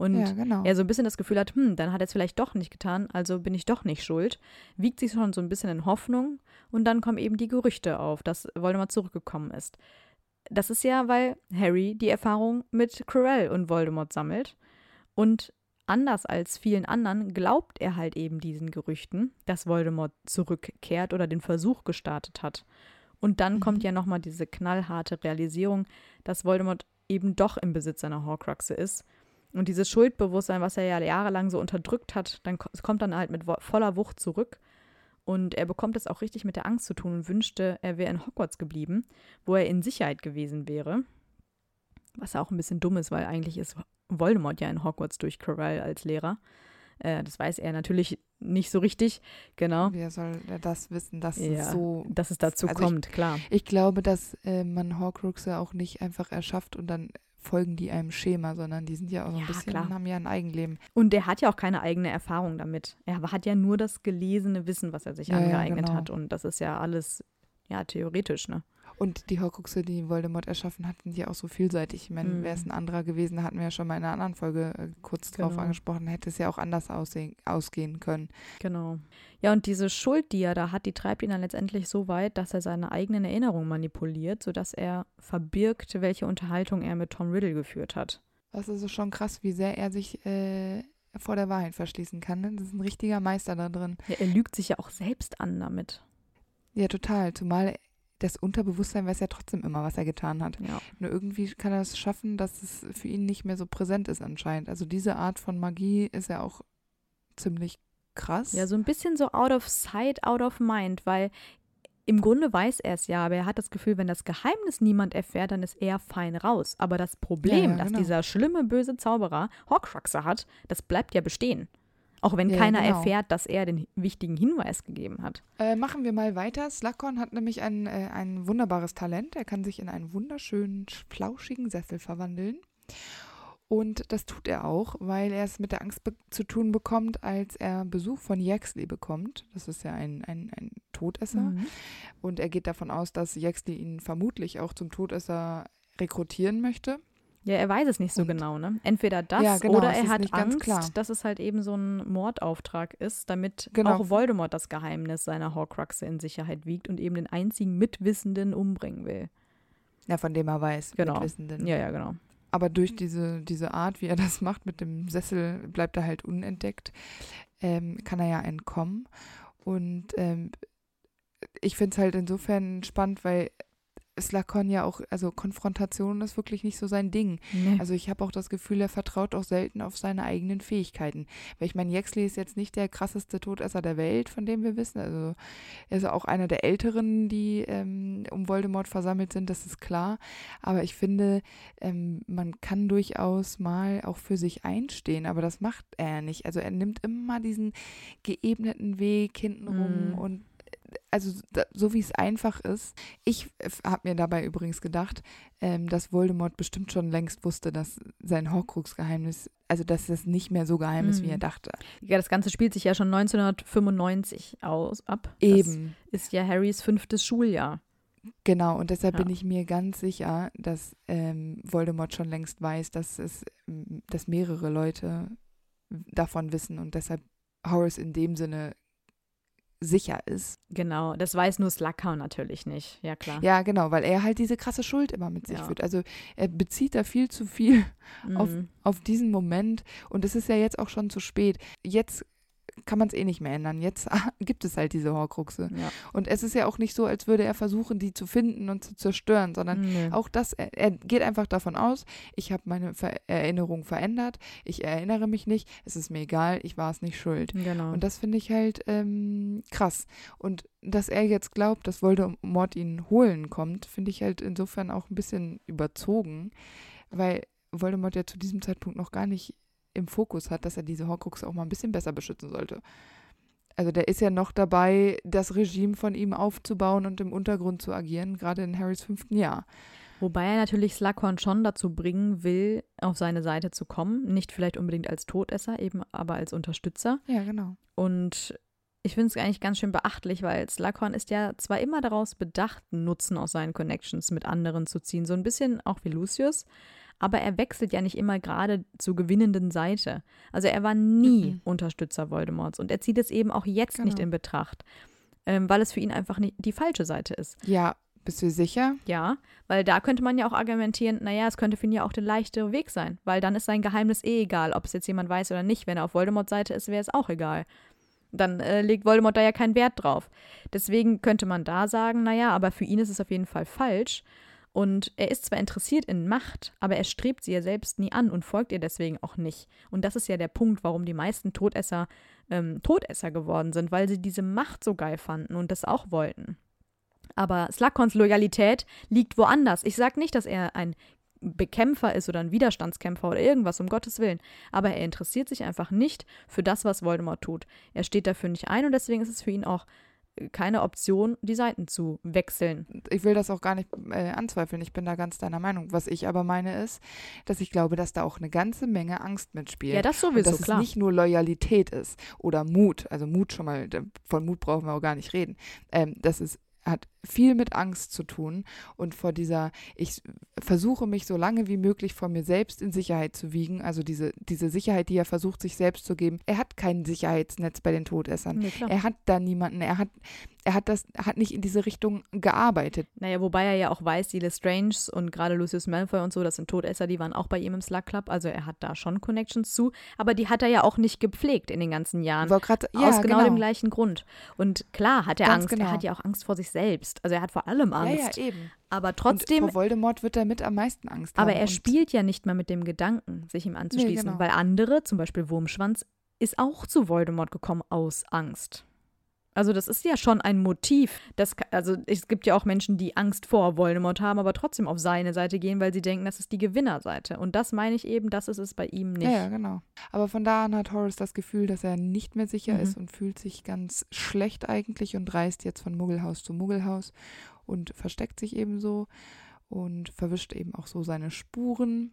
Und ja, genau. er so ein bisschen das Gefühl hat, hm, dann hat er es vielleicht doch nicht getan, also bin ich doch nicht schuld, wiegt sich schon so ein bisschen in Hoffnung und dann kommen eben die Gerüchte auf, dass Voldemort zurückgekommen ist. Das ist ja, weil Harry die Erfahrung mit Quirrell und Voldemort sammelt und anders als vielen anderen glaubt er halt eben diesen Gerüchten, dass Voldemort zurückkehrt oder den Versuch gestartet hat. Und dann Mhm. kommt ja nochmal diese knallharte Realisierung, dass Voldemort eben doch im Besitz seiner Horcruxe ist. Und dieses Schuldbewusstsein, was er ja jahrelang so unterdrückt hat, dann kommt dann halt mit voller Wucht zurück. Und er bekommt es auch richtig mit der Angst zu tun und wünschte, er wäre in Hogwarts geblieben, wo er in Sicherheit gewesen wäre. Was auch ein bisschen dumm ist, weil eigentlich ist Voldemort ja in Hogwarts durch Quirrell als Lehrer. Äh, das weiß er natürlich nicht so richtig, genau, Wer soll das wissen, dass Ja, es so. dass es dazu Also ich- kommt, klar. Ich glaube, dass äh, man Horcruxe auch nicht einfach erschafft und dann folgen die einem Schema, sondern die sind ja auch so ein Ja, bisschen, klar. haben ja ein Eigenleben. Und er hat ja auch keine eigene Erfahrung damit. Er hat ja nur das gelesene Wissen, was er sich Ja, ja, angeeignet genau. hat. Und das ist ja alles, ja, theoretisch, ne? Und die Horcruxe, die Voldemort erschaffen hat, sind ja auch so vielseitig. Ich meine, Mhm. wäre es ein anderer gewesen, da hatten wir ja schon mal in einer anderen Folge äh, kurz drauf Genau. angesprochen, hätte es ja auch anders aussehen, ausgehen können. Genau. Ja, und diese Schuld, die er da hat, die treibt ihn dann letztendlich so weit, dass er seine eigenen Erinnerungen manipuliert, sodass er verbirgt, welche Unterhaltung er mit Tom Riddle geführt hat. Das ist schon krass, wie sehr er sich äh, vor der Wahrheit verschließen kann. Ne? Das ist ein richtiger Meister da drin. Ja, er lügt sich ja auch selbst an damit. Ja, total. Zumal das Unterbewusstsein weiß ja trotzdem immer, was er getan hat. Ja. Nur irgendwie kann er es schaffen, dass es für ihn nicht mehr so präsent ist anscheinend. Also diese Art von Magie ist ja auch ziemlich krass. Ja, so ein bisschen so out of sight, out of mind, weil im Grunde weiß er es ja, aber er hat das Gefühl, wenn das Geheimnis niemand erfährt, dann ist er fein raus. Aber das Problem, Ja, ja, dass genau. dieser schlimme, böse Zauberer Horcruxe hat, das bleibt ja bestehen. Auch wenn Ja, keiner genau. erfährt, dass er den wichtigen Hinweis gegeben hat. Äh, machen wir mal weiter. Slughorn hat nämlich ein, äh, ein wunderbares Talent. Er kann sich in einen wunderschönen, flauschigen Sessel verwandeln. Und das tut er auch, weil er es mit der Angst zu tun bekommt, als er Besuch von Yaxley bekommt. Das ist ja ein, ein, ein Todesser. Mhm. Und er geht davon aus, dass Yaxley ihn vermutlich auch zum Todesser rekrutieren möchte. Ja, er weiß es nicht so Und- genau, ne? Entweder das Ja, genau, oder er hat Angst, dass es halt eben so ein Mordauftrag ist, damit Genau. auch Voldemort das Geheimnis seiner Horcruxe in Sicherheit wiegt und eben den einzigen Mitwissenden umbringen will. Ja, von dem er weiß, Genau. Mitwissenden. Ja, ja, genau. Aber durch diese, diese Art, wie er das macht mit dem Sessel, bleibt er halt unentdeckt, ähm, kann er ja entkommen. Und ähm, ich finde es halt insofern spannend, weil Slakon ja auch, also Konfrontation ist wirklich nicht so sein Ding. Nee. Also ich habe auch das Gefühl, er vertraut auch selten auf seine eigenen Fähigkeiten. Weil ich meine, Yaxley ist jetzt nicht der krasseste Todesser der Welt, von dem wir wissen. Also er ist auch einer der Älteren, die ähm, um Voldemort versammelt sind, das ist klar. Aber ich finde, ähm, man kann durchaus mal auch für sich einstehen, aber das macht er nicht. Also er nimmt immer diesen geebneten Weg hintenrum Mhm. und also da- so wie es einfach ist. Ich habe mir dabei übrigens gedacht, ähm, dass Voldemort bestimmt schon längst wusste, dass sein Horcrux-Geheimnis, also dass es nicht mehr so geheim ist, wie Mhm. er dachte. Ja, das Ganze spielt sich ja schon 1995 aus, ab. Eben, Das ist ja Harrys fünftes Schuljahr. genau. Und deshalb Ja. bin ich mir ganz sicher, dass ähm, Voldemort schon längst weiß, dass es, dass mehrere Leute davon wissen und deshalb Horace in dem Sinne sicher ist. Genau, das weiß nur Slughorn natürlich nicht. Ja, klar. Ja, genau, weil er halt diese krasse Schuld immer mit sich Ja. führt. Also er bezieht da viel zu viel auf- Mhm. auf diesen Moment. Und es ist ja jetzt auch schon zu spät. Jetzt kann man es eh nicht mehr ändern. Jetzt gibt es halt diese Horcruxe. Ja. Und es ist ja auch nicht so, als würde er versuchen, die zu finden und zu zerstören, sondern Nö. auch das, er, er geht einfach davon aus, ich habe meine Ver Erinnerung verändert, ich erinnere mich nicht, es ist mir egal, ich war es nicht schuld. Genau. Und das finde ich halt ähm, krass. Und dass er jetzt glaubt, dass Voldemort ihn holen kommt, finde ich halt insofern auch ein bisschen überzogen, weil Voldemort ja zu diesem Zeitpunkt noch gar nicht im Fokus hat, dass er diese Horcruxe auch mal ein bisschen besser beschützen sollte. Also der ist ja noch dabei, das Regime von ihm aufzubauen und im Untergrund zu agieren, gerade in Harrys fünften Jahr. Wobei er natürlich Slughorn schon dazu bringen will, auf seine Seite zu kommen. Nicht vielleicht unbedingt als Todesser, eben aber als Unterstützer. Ja, genau. Und ich finde es eigentlich ganz schön beachtlich, weil Slughorn ist ja zwar immer daraus bedacht, Nutzen aus seinen Connections mit anderen zu ziehen, so ein bisschen auch wie Lucius, aber er wechselt ja nicht immer gerade zur gewinnenden Seite. Also er war nie Mhm. Unterstützer Voldemorts und er zieht es eben auch jetzt nicht Genau. in Betracht, ähm, weil es für ihn einfach nicht die falsche Seite ist. Ja, bist du sicher? Ja, weil da könnte man ja auch argumentieren, naja, es könnte für ihn ja auch der leichtere Weg sein, weil dann ist sein Geheimnis eh egal, ob es jetzt jemand weiß oder nicht. Wenn er auf Voldemorts Seite ist, wäre es auch egal. Dann äh, legt Voldemort da ja keinen Wert drauf. Deswegen könnte man da sagen, naja, aber für ihn ist es auf jeden Fall falsch. Und er ist zwar interessiert in Macht, aber er strebt sie ja selbst nie an und folgt ihr deswegen auch nicht. Und das ist ja der Punkt, warum die meisten Todesser ähm, Todesser geworden sind, weil sie diese Macht so geil fanden und das auch wollten. Aber Slughorns Loyalität liegt woanders. Ich sage nicht, dass er ein Bekämpfer ist oder ein Widerstandskämpfer oder irgendwas, um Gottes Willen. Aber er interessiert sich einfach nicht für das, was Voldemort tut. Er steht dafür nicht ein und deswegen ist es für ihn auch keine Option, die Seiten zu wechseln. ich will das auch gar nicht äh, anzweifeln, ich bin da ganz deiner Meinung. Was ich aber meine ist, dass ich glaube, dass da auch eine ganze Menge Angst mitspielt. Ja, das und sowieso, dass klar. es nicht nur Loyalität ist oder Mut, also Mut schon mal, von Mut brauchen wir auch gar nicht reden. Ähm, das ist hat viel mit Angst zu tun und vor dieser, ich versuche mich so lange wie möglich vor mir selbst in Sicherheit zu wiegen, also diese, diese Sicherheit, die er versucht, sich selbst zu geben. Er hat kein Sicherheitsnetz bei den Todessern. Klar. Er hat da niemanden, er hat, er hat das, hat nicht in diese Richtung gearbeitet. Naja, wobei er ja auch weiß, die Lestrange und gerade Lucius Malfoy und so, das sind Todesser, die waren auch bei ihm im Slug Club. Also er hat da schon Connections zu. Aber die hat er ja auch nicht gepflegt in den ganzen Jahren. Grad, ja, aus genau, genau dem gleichen Grund. Und klar hat er Ganz Angst. genau. Er hat ja auch Angst vor sich selbst. Also er hat vor allem Ja, Angst. ja, eben. Aber Und trotzdem, vor Voldemort wird er mit am meisten Angst aber haben. er Und spielt ja nicht mal mit dem Gedanken, sich ihm anzuschließen. genau. Weil andere, zum Beispiel Wurmschwanz, ist auch zu Voldemort gekommen aus Angst. Also das ist ja schon ein Motiv. Das, also es gibt ja auch Menschen, die Angst vor Voldemort haben, aber trotzdem auf seine Seite gehen, weil sie denken, das ist die Gewinnerseite. Und das meine ich eben, das ist es bei ihm nicht. Ja, ja, genau. Aber von da an hat Horace das Gefühl, dass er nicht mehr sicher Mhm. ist und fühlt sich ganz schlecht eigentlich und reist jetzt von Muggelhaus zu Muggelhaus und versteckt sich ebenso und verwischt eben auch so seine Spuren.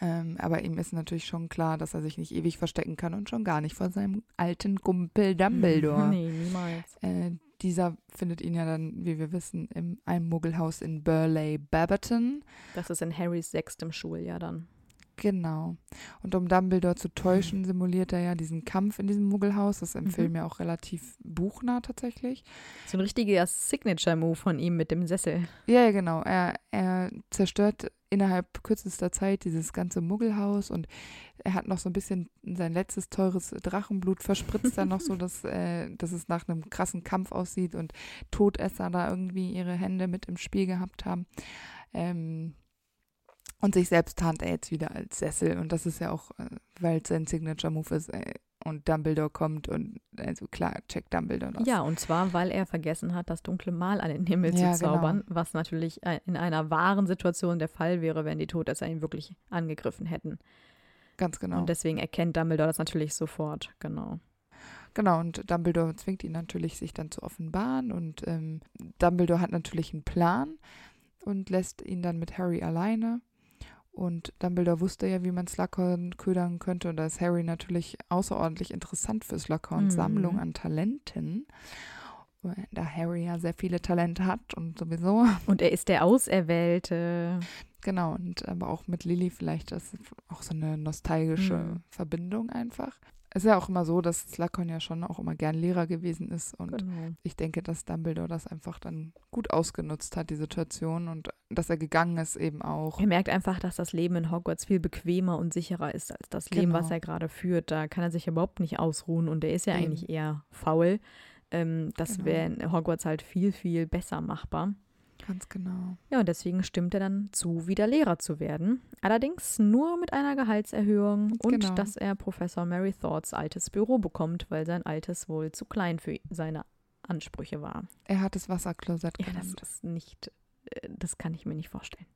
Ähm, aber ihm ist natürlich schon klar, dass er sich nicht ewig verstecken kann und schon gar nicht vor seinem alten Kumpel Dumbledore. Nee, niemals. Äh, dieser findet ihn ja dann, wie wir wissen, in einem Muggelhaus in Burley Baberton. Das ist in Harrys sechstem Schuljahr dann. Genau. Und um Dumbledore zu täuschen, simuliert er ja diesen Kampf in diesem Muggelhaus. Das ist im Mhm. Film ja auch relativ buchnah tatsächlich. So ein richtiger Signature-Move von ihm mit dem Sessel. Ja, ja, genau. Er, er zerstört innerhalb kürzester Zeit dieses ganze Muggelhaus und er hat noch so ein bisschen sein letztes teures Drachenblut verspritzt dann noch so, dass, äh, dass es nach einem krassen Kampf aussieht und Todesser da irgendwie ihre Hände mit im Spiel gehabt haben. Ähm, und sich selbst tarnt er jetzt wieder als Sessel und das ist ja auch, äh, weil es sein Signature-Move ist äh, und Dumbledore kommt und also klar, checkt Dumbledore das. Ja, und zwar, weil er vergessen hat, das dunkle Mal an den Himmel Ja, zu genau. zaubern, was natürlich äh, in einer wahren Situation der Fall wäre, wenn die Todesser ihn wirklich angegriffen hätten. Ganz genau. Und deswegen erkennt Dumbledore das natürlich sofort, genau. Genau, und Dumbledore zwingt ihn natürlich, sich dann zu offenbaren. Und ähm, Dumbledore hat natürlich einen Plan und lässt ihn dann mit Harry alleine. Und Dumbledore wusste ja, wie man Slughorn ködern könnte. Und da ist Harry natürlich außerordentlich interessant für Slughorns Mhm. Sammlung an Talenten. Da Harry ja sehr viele Talente hat und sowieso. Und er ist der Auserwählte. Genau, und aber auch mit Lily vielleicht das ist auch so eine nostalgische Mhm. Verbindung einfach. Es ist ja auch immer so, dass Slughorn ja schon auch immer gern Lehrer gewesen ist und Genau. ich denke, dass Dumbledore das einfach dann gut ausgenutzt hat, die Situation und dass er gegangen ist eben auch. Er merkt einfach, dass das Leben in Hogwarts viel bequemer und sicherer ist als das Leben, was Genau. er gerade führt. Da kann er sich überhaupt nicht ausruhen und er ist ja Eben. eigentlich eher faul. Ähm, das Genau. wäre in Hogwarts halt viel, viel besser machbar. Ganz genau. Ja, und deswegen stimmt er dann zu, wieder Lehrer zu werden. Allerdings nur mit einer Gehaltserhöhung und Genau. dass er Professor Mary Thorns altes Büro bekommt, weil sein altes wohl zu klein für seine Ansprüche war. Er hat das Wasserklosett Ja, das genannt. ist nicht, äh, das kann ich mir nicht vorstellen.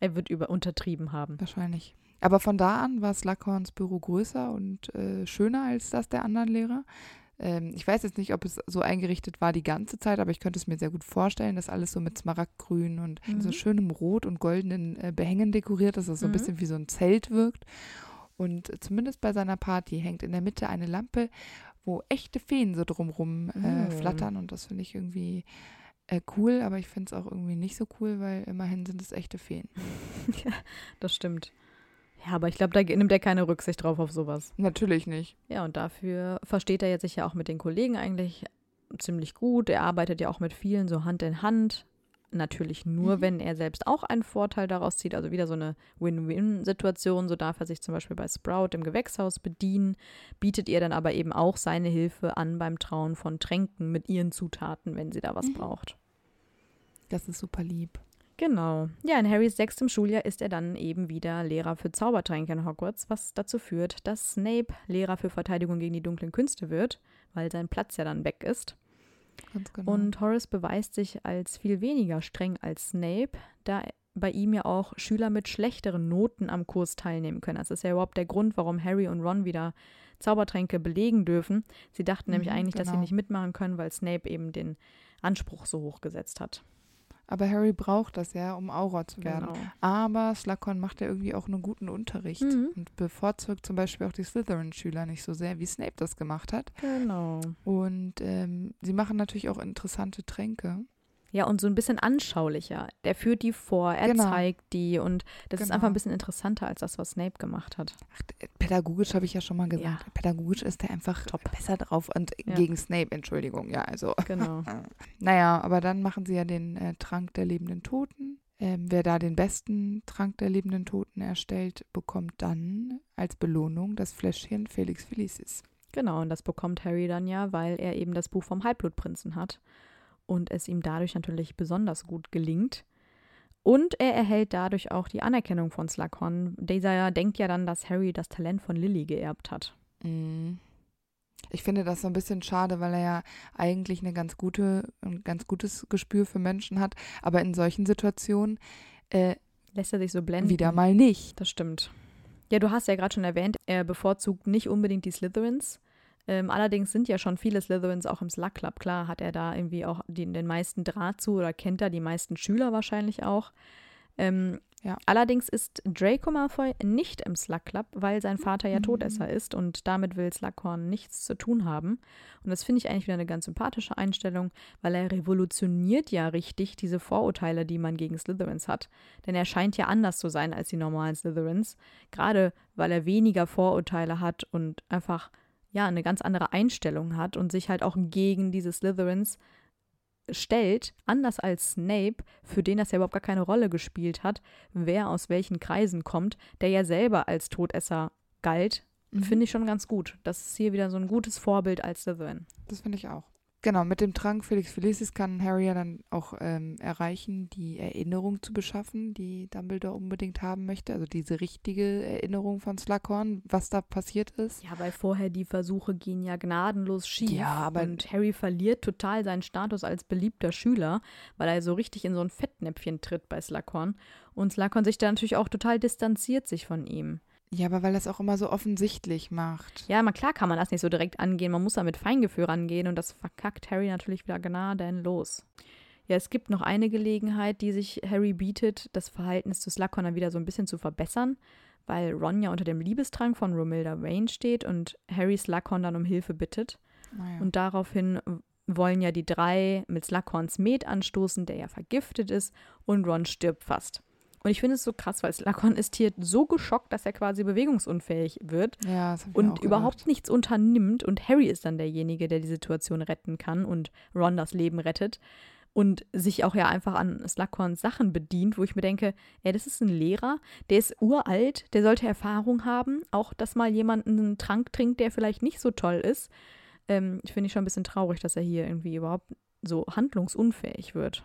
Er wird über untertrieben haben. Wahrscheinlich. Aber von da an war Slughorns Büro größer und äh, schöner als das der anderen Lehrer. Ähm, ich weiß jetzt nicht, ob es so eingerichtet war die ganze Zeit, aber ich könnte es mir sehr gut vorstellen, dass alles so mit Smaragdgrün und Mhm. so schönem Rot und goldenen äh, Behängen dekoriert ist, dass es so ein Mhm. bisschen wie so ein Zelt wirkt. Und zumindest bei seiner Party hängt in der Mitte eine Lampe, wo echte Feen so drumrum äh, Mm. flattern und das finde ich irgendwie äh, cool, aber ich finde es auch irgendwie nicht so cool, weil immerhin sind es echte Feen. Das stimmt. Ja, aber ich glaube, da nimmt er keine Rücksicht drauf auf sowas. Natürlich nicht. Ja, und dafür versteht er jetzt sich ja auch mit den Kollegen eigentlich ziemlich gut. Er arbeitet ja auch mit vielen so Hand in Hand. Natürlich nur, Mhm. wenn er selbst auch einen Vorteil daraus zieht. Also wieder so eine Win-Win-Situation. So darf er sich zum Beispiel bei Sprout im Gewächshaus bedienen, bietet ihr dann aber eben auch seine Hilfe an beim Trauen von Tränken mit ihren Zutaten, wenn sie da was Mhm. braucht. Das ist super lieb. Genau. Ja, in Harrys sechstem Schuljahr ist er dann eben wieder Lehrer für Zaubertränke in Hogwarts, was dazu führt, dass Snape Lehrer für Verteidigung gegen die dunklen Künste wird, weil sein Platz ja dann weg ist. Ganz genau. Und Horace beweist sich als viel weniger streng als Snape, da bei ihm ja auch Schüler mit schlechteren Noten am Kurs teilnehmen können. Das ist ja überhaupt der Grund, warum Harry und Ron wieder Zaubertränke belegen dürfen. Sie dachten nämlich Mhm, eigentlich, dass sie genau. nicht mitmachen können, weil Snape eben den Anspruch so hoch gesetzt hat. Aber Harry braucht das ja, um Auror zu werden. Genau. Aber Slughorn macht ja irgendwie auch einen guten Unterricht Mhm. und bevorzugt zum Beispiel auch die Slytherin-Schüler nicht so sehr, wie Snape das gemacht hat. Genau. Und ähm, sie machen natürlich auch interessante Tränke. Ja, und so ein bisschen anschaulicher. Der führt die vor, er Genau. zeigt die und das ist Genau. einfach ein bisschen interessanter als das, was Snape gemacht hat. Ach, pädagogisch habe ich ja schon mal gesagt. Ja. Pädagogisch ist er einfach Top. besser drauf und Ja. gegen Snape, Entschuldigung, ja, also. Genau. Naja, aber dann machen sie ja den äh, Trank der lebenden Toten. Ähm, wer da den besten Trank der lebenden Toten erstellt, bekommt dann als Belohnung das Fläschchen Felix Felicis. Genau, und das bekommt Harry dann ja, weil er eben das Buch vom Halbblutprinzen hat und es ihm dadurch natürlich besonders gut gelingt. Und er erhält dadurch auch die Anerkennung von Slughorn. Dieser denkt ja dann, dass Harry das Talent von Lily geerbt hat. Mm. Ich finde das so ein bisschen schade, weil er ja eigentlich eine ganz gute, ein ganz gutes Gespür für Menschen hat, aber in solchen Situationen äh, Lässt er sich so blenden? wieder mal nicht. Das stimmt. Ja, du hast ja gerade schon erwähnt, er bevorzugt nicht unbedingt die Slytherins. Ähm, allerdings sind ja schon viele Slytherins auch im Slug Club. Klar hat er da irgendwie auch den, den meisten Draht zu oder kennt er die meisten Schüler wahrscheinlich auch. Ähm, Ja. Allerdings ist Draco Malfoy nicht im Slug Club, weil sein Vater ja Mhm. Todesser ist und damit will Slughorn nichts zu tun haben. Und das finde ich eigentlich wieder eine ganz sympathische Einstellung, weil er revolutioniert ja richtig diese Vorurteile, die man gegen Slytherins hat. Denn er scheint ja anders zu sein als die normalen Slytherins, gerade weil er weniger Vorurteile hat und einfach ja eine ganz andere Einstellung hat und sich halt auch gegen diese Slytherins stellt, anders als Snape, für den das ja überhaupt gar keine Rolle gespielt hat, wer aus welchen Kreisen kommt, der ja selber als Todesser galt, Mhm. finde ich schon ganz gut. Das ist hier wieder so ein gutes Vorbild als Slytherin. Das finde ich auch. Genau, mit dem Trank Felix Felicis kann Harry ja dann auch ähm, erreichen, die Erinnerung zu beschaffen, die Dumbledore unbedingt haben möchte. Also diese richtige Erinnerung von Slughorn, was da passiert ist. Ja, weil vorher die Versuche gehen ja gnadenlos schief. Ja, aber- und Harry verliert total seinen Status als beliebter Schüler, weil er so richtig in so ein Fettnäpfchen tritt bei Slughorn. Und Slughorn sich da natürlich auch total distanziert sich von ihm. Ja, aber weil das auch immer so offensichtlich macht. Ja, mal klar kann man das nicht so direkt angehen. Man muss da mit Feingefühl rangehen und das verkackt Harry natürlich wieder gnadenlos. Ja, es gibt noch eine Gelegenheit, die sich Harry bietet, das Verhältnis zu Slughorn dann wieder so ein bisschen zu verbessern, weil Ron ja unter dem Liebestrank von Romilda Vane steht und Harry Slughorn dann um Hilfe bittet. Naja. Und daraufhin wollen ja die drei mit Slughorns Met anstoßen, der ja vergiftet ist, und Ron stirbt fast. Und ich finde es so krass, weil Slughorn ist hier so geschockt, dass er quasi bewegungsunfähig wird ja, und überhaupt gedacht. nichts unternimmt. Und Harry ist dann derjenige, der die Situation retten kann und Ron das Leben rettet. Und sich auch ja einfach an Slughorns Sachen bedient, wo ich mir denke, ey, das ist ein Lehrer, der ist uralt, der sollte Erfahrung haben, auch dass mal jemand einen Trank trinkt, der vielleicht nicht so toll ist. Ähm, Finde ich schon ein bisschen traurig, dass er hier irgendwie überhaupt so handlungsunfähig wird.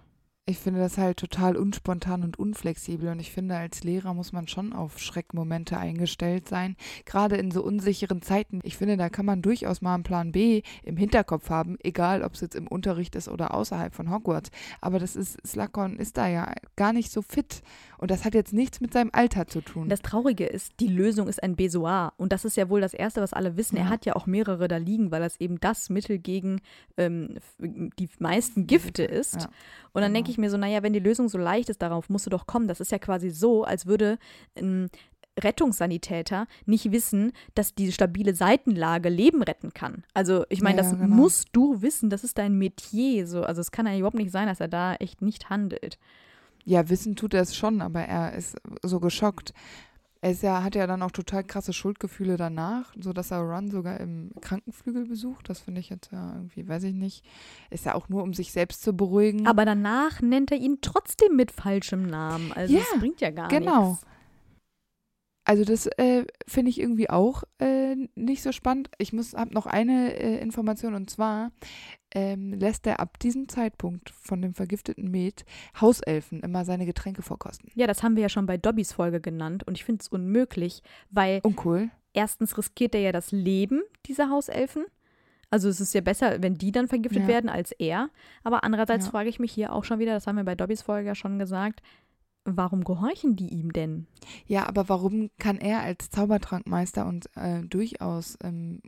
Ich finde das halt total unspontan und unflexibel und ich finde, als Lehrer muss man schon auf Schreckmomente eingestellt sein, gerade in so unsicheren Zeiten. Ich finde, da kann man durchaus mal einen Plan B im Hinterkopf haben, egal ob es jetzt im Unterricht ist oder außerhalb von Hogwarts. Aber das ist, Slughorn ist da ja gar nicht so fit und das hat jetzt nichts mit seinem Alter zu tun. Das Traurige ist, die Lösung ist ein Besoar. Und das ist ja wohl das Erste, was alle wissen. Er Ja. hat ja auch mehrere da liegen, weil das eben das Mittel gegen ähm, die meisten Gifte ist. Ja, Und dann genau. denke ich mir so, naja, wenn die Lösung so leicht ist, darauf musst du doch kommen. Das ist ja quasi so, als würde ein Rettungssanitäter nicht wissen, dass diese stabile Seitenlage Leben retten kann. Also ich meine, Ja, das genau. musst du wissen, das ist dein Metier. So. Also es kann ja überhaupt nicht sein, dass er da echt nicht handelt. Ja, wissen tut er es schon, aber er ist so geschockt. Er ist ja, hat ja dann auch total krasse Schuldgefühle danach, sodass er Ron sogar im Krankenflügel besucht. Das finde ich jetzt ja irgendwie, weiß ich nicht. Ist ja auch nur, um sich selbst zu beruhigen. Aber danach nennt er ihn trotzdem mit falschem Namen. Also Ja, das bringt ja gar genau. nichts. Also das äh, finde ich irgendwie auch äh, nicht so spannend. Ich muss habe noch eine äh, Information und zwar ähm, lässt er ab diesem Zeitpunkt von dem vergifteten Met Hauselfen immer seine Getränke vorkosten. Ja, das haben wir ja schon bei Dobbys Folge genannt und ich finde es unmöglich, weil Uncool. erstens riskiert er ja das Leben dieser Hauselfen. Also es ist ja besser, wenn die dann vergiftet Ja. werden als er. Aber andererseits Ja. frage ich mich hier auch schon wieder, das haben wir bei Dobbys Folge ja schon gesagt, warum gehorchen die ihm denn? Ja, aber warum kann er als Zaubertrankmeister und äh, durchaus ähm,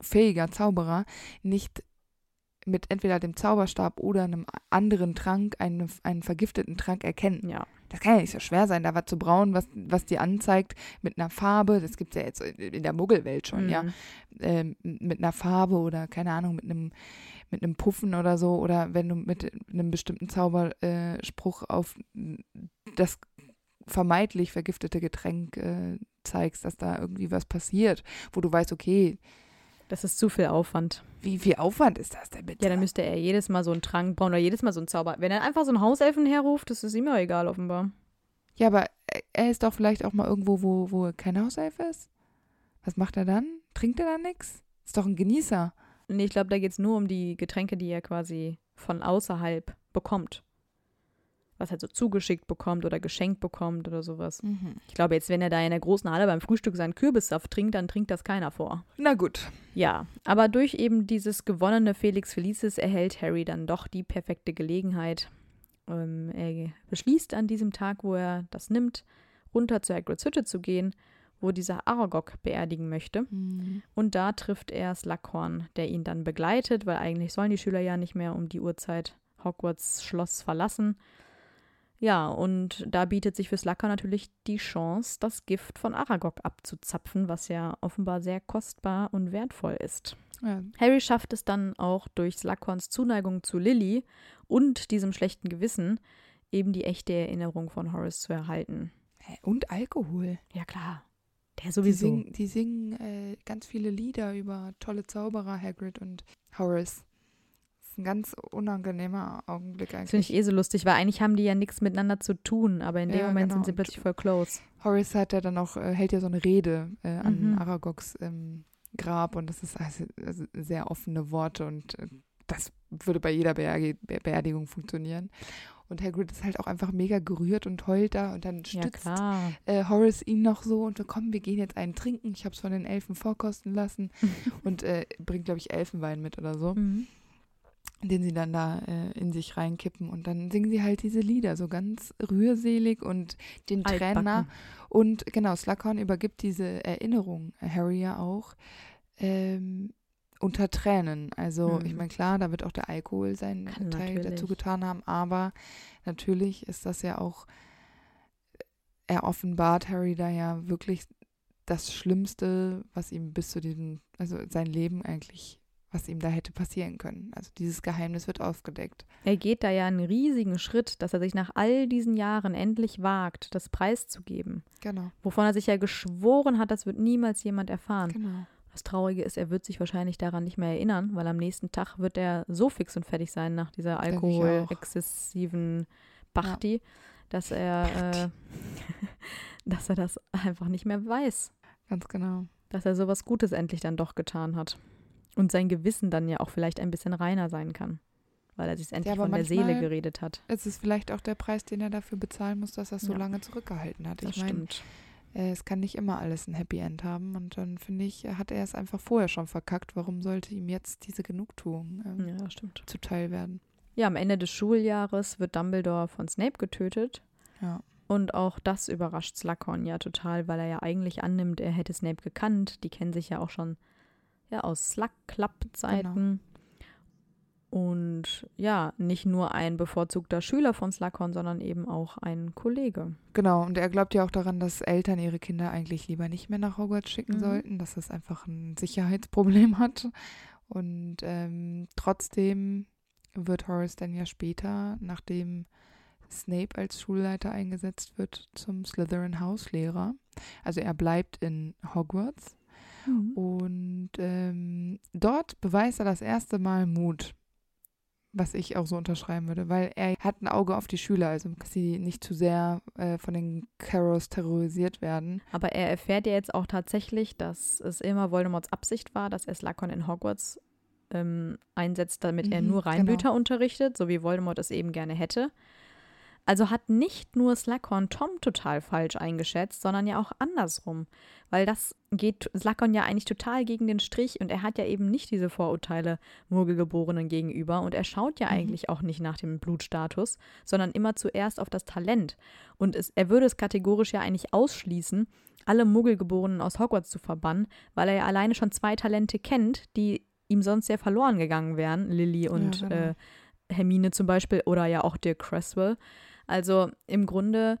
fähiger Zauberer nicht mit entweder dem Zauberstab oder einem anderen Trank, einen, einen vergifteten Trank erkennen? Ja. Das kann ja nicht so schwer sein, da was zu brauen, was, was dir anzeigt mit einer Farbe. Das gibt es ja jetzt in der Muggelwelt schon, ja. Mhm. Ähm, mit einer Farbe oder keine Ahnung, mit einem, mit einem Puffen oder so. Oder wenn du mit einem bestimmten Zauberspruch äh, auf das vermeintlich vergiftete Getränk äh, zeigst, dass da irgendwie was passiert, wo du weißt, okay, Das ist zu viel Aufwand. wie viel Aufwand ist das denn bitte? Ja, dann müsste er jedes Mal so einen Trank brauen oder jedes Mal so einen Zauber. Wenn er einfach so einen Hauselfen herruft, das ist ihm ja egal offenbar. ja, aber er ist doch vielleicht auch mal irgendwo, wo, wo kein Hauself ist. Was macht er dann? Trinkt er dann nichts? Ist doch ein Genießer. Nee, ich glaube, da geht es nur um die Getränke, die er quasi von außerhalb bekommt. Was halt so zugeschickt bekommt oder geschenkt bekommt oder sowas. Ich glaube, jetzt, wenn er da in der großen Halle beim Frühstück seinen Kürbissaft trinkt, dann trinkt das keiner vor. Na gut. Ja, aber durch eben dieses gewonnene Felix Felicis erhält Harry dann doch die perfekte Gelegenheit. Ähm, er beschließt an diesem Tag, wo er das nimmt, runter zur Hagrids Hütte zu gehen, wo dieser Aragog beerdigen möchte. Und da trifft er Slughorn, der ihn dann begleitet, weil eigentlich sollen die Schüler ja nicht mehr um die Uhrzeit Hogwarts Schloss verlassen. Ja, und da bietet sich für Slughorn natürlich die Chance, das Gift von Aragog abzuzapfen, was ja offenbar sehr kostbar und wertvoll ist. Ja. Harry schafft es dann auch durch Slughorns Zuneigung zu Lily und diesem schlechten Gewissen, eben die echte Erinnerung von Horace zu erhalten. Und Alkohol. Ja, klar. Der Die sowieso. singen, die singen äh, ganz viele Lieder über tolle Zauberer, Hagrid und Horace. Das ist ein ganz unangenehmer Augenblick Das finde ich eigentlich. eh so lustig, weil eigentlich haben die ja nichts miteinander zu tun, aber in dem Ja, Moment genau. sind sie plötzlich voll close. Horace hat ja dann auch, äh, hält ja so eine Rede äh, an Mhm. Aragogs ähm, Grab und das ist also, also sehr offene Worte und äh, das würde bei jeder Beerdigung funktionieren. Und Hagrid ist halt auch einfach mega gerührt und heult da und dann Ja, stützt klar. äh, Horace ihn noch so und wir kommen, wir gehen jetzt einen trinken. Ich habe es von den Elfen vorkosten lassen und äh, bringt, glaube ich, Elfenwein mit oder so, Mhm. den sie dann da äh, in sich reinkippen und dann singen sie halt diese Lieder so ganz rührselig und den. Altbacken. Und genau, Slughorn übergibt diese Erinnerung Harry ja auch ähm, unter Tränen. Also Mhm. ich meine, klar, da wird auch der Alkohol seinen Kann Teil natürlich. dazu getan haben, aber natürlich ist das ja auch, er offenbart Harry da ja wirklich das Schlimmste, was ihm bis zu diesem, also sein Leben eigentlich, was ihm da hätte passieren können. Also dieses Geheimnis wird aufgedeckt. Er geht da ja einen riesigen Schritt, dass er sich nach all diesen Jahren endlich wagt, das preiszugeben. Genau, Wovon er sich ja geschworen hat, das wird niemals jemand erfahren. genau. Das Traurige ist, er wird sich wahrscheinlich daran nicht mehr erinnern, weil am nächsten Tag wird er so fix und fertig sein nach dieser alkoholexzessiven Bachti, dass er, äh, dass er das einfach nicht mehr weiß. Ganz genau. Dass er sowas Gutes endlich dann doch getan hat. Und sein Gewissen dann ja auch vielleicht ein bisschen reiner sein kann. Weil er sich endlich aber von der Seele geredet hat. Es ist vielleicht auch der Preis, den er dafür bezahlen muss, dass er es so Ja. lange zurückgehalten hat. Das ich meine, stimmt. Äh, es kann nicht immer alles ein Happy End haben und dann finde ich, hat er es einfach vorher schon verkackt. Warum sollte ihm jetzt diese Genugtuung ähm, Ja, zuteil werden? Ja, am Ende des Schuljahres wird Dumbledore von Snape getötet. Ja. Und auch das überrascht Slughorn ja total, weil er ja eigentlich annimmt, er hätte Snape gekannt. Die kennen sich ja auch schon ja, aus Slug-Club-Zeiten. Genau. Und ja, nicht nur ein bevorzugter Schüler von Slughorn, sondern eben auch ein Kollege. Genau, und er glaubt ja auch daran, dass Eltern ihre Kinder eigentlich lieber nicht mehr nach Hogwarts schicken Mhm. sollten, dass es einfach ein Sicherheitsproblem hat. Und ähm, trotzdem wird Horace dann ja später, nachdem Snape als Schulleiter eingesetzt wird, zum Slytherin-Hauslehrer. Also er bleibt in Hogwarts und ähm, dort beweist er das erste Mal Mut, was ich auch so unterschreiben würde, weil er hat ein Auge auf die Schüler, also dass sie nicht zu sehr äh, von den Carrows terrorisiert werden. Aber er erfährt ja jetzt auch tatsächlich, dass es immer Voldemorts Absicht war, dass er Slughorn in Hogwarts ähm, einsetzt, damit er Mhm, nur genau. Reinblüter unterrichtet, so wie Voldemort es eben gerne hätte. Also hat nicht nur Slughorn Tom total falsch eingeschätzt, sondern ja auch andersrum. Weil das geht Slughorn ja eigentlich total gegen den Strich und er hat ja eben nicht diese Vorurteile Murgelgeborenen gegenüber und er schaut ja Mhm. eigentlich auch nicht nach dem Blutstatus, sondern immer zuerst auf das Talent. Und es, er würde es kategorisch ja eigentlich ausschließen, alle Muggelgeborenen aus Hogwarts zu verbannen, weil er ja alleine schon zwei Talente kennt, die ihm sonst sehr verloren gegangen wären, Lily und genau. äh, Hermine zum Beispiel oder ja auch Dirk Cresswell. Also im Grunde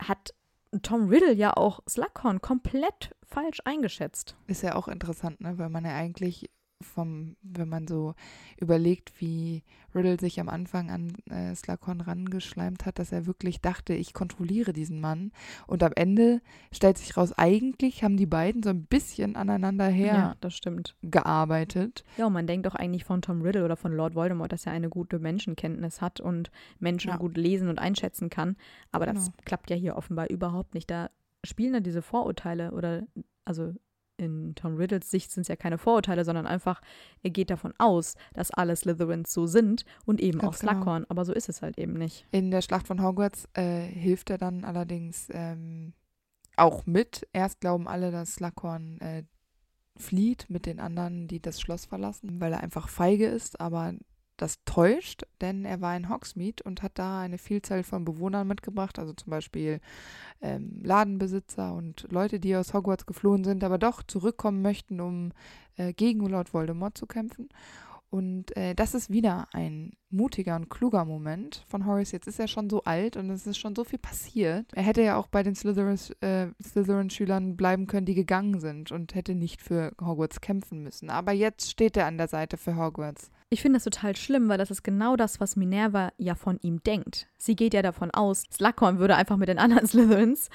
hat Tom Riddle ja auch Slughorn komplett falsch eingeschätzt. Ist ja auch interessant, ne? weil man ja eigentlich vom, wenn man so überlegt, wie Riddle sich am Anfang an äh, Slughorn rangeschleimt hat, dass er wirklich dachte, ich kontrolliere diesen Mann. Und am Ende stellt sich raus, eigentlich haben die beiden so ein bisschen aneinander Ja, das stimmt. hergearbeitet. Ja, und man denkt doch eigentlich von Tom Riddle oder von Lord Voldemort, dass er eine gute Menschenkenntnis hat und Menschen Ja. gut lesen und einschätzen kann. Aber das Genau. klappt ja hier offenbar überhaupt nicht. Da spielen dann diese Vorurteile oder, also in Tom Riddles Sicht sind es ja keine Vorurteile, sondern einfach, er geht davon aus, dass alle Slytherins so sind und eben Ganz auch genau. Slughorn. Aber so ist es halt eben nicht. In der Schlacht von Hogwarts äh, hilft er dann allerdings ähm, auch mit. Erst glauben alle, dass Slughorn äh, flieht mit den anderen, die das Schloss verlassen, weil er einfach feige ist, aber das täuscht, denn er war in Hogsmeade und hat da eine Vielzahl von Bewohnern mitgebracht, also zum Beispiel ähm, Ladenbesitzer und Leute, die aus Hogwarts geflohen sind, aber doch zurückkommen möchten, um äh, gegen Lord Voldemort zu kämpfen. Und äh, das ist wieder ein mutiger und kluger Moment von Horace. Jetzt ist er schon so alt und es ist schon so viel passiert. Er hätte ja auch bei den äh, Slytherin-Schülern bleiben können, die gegangen sind und hätte nicht für Hogwarts kämpfen müssen. Aber jetzt steht er an der Seite für Hogwarts. Ich finde das total schlimm, weil das ist genau das, was Minerva ja von ihm denkt. Sie geht ja davon aus, Slughorn würde einfach mit den anderen Slytherins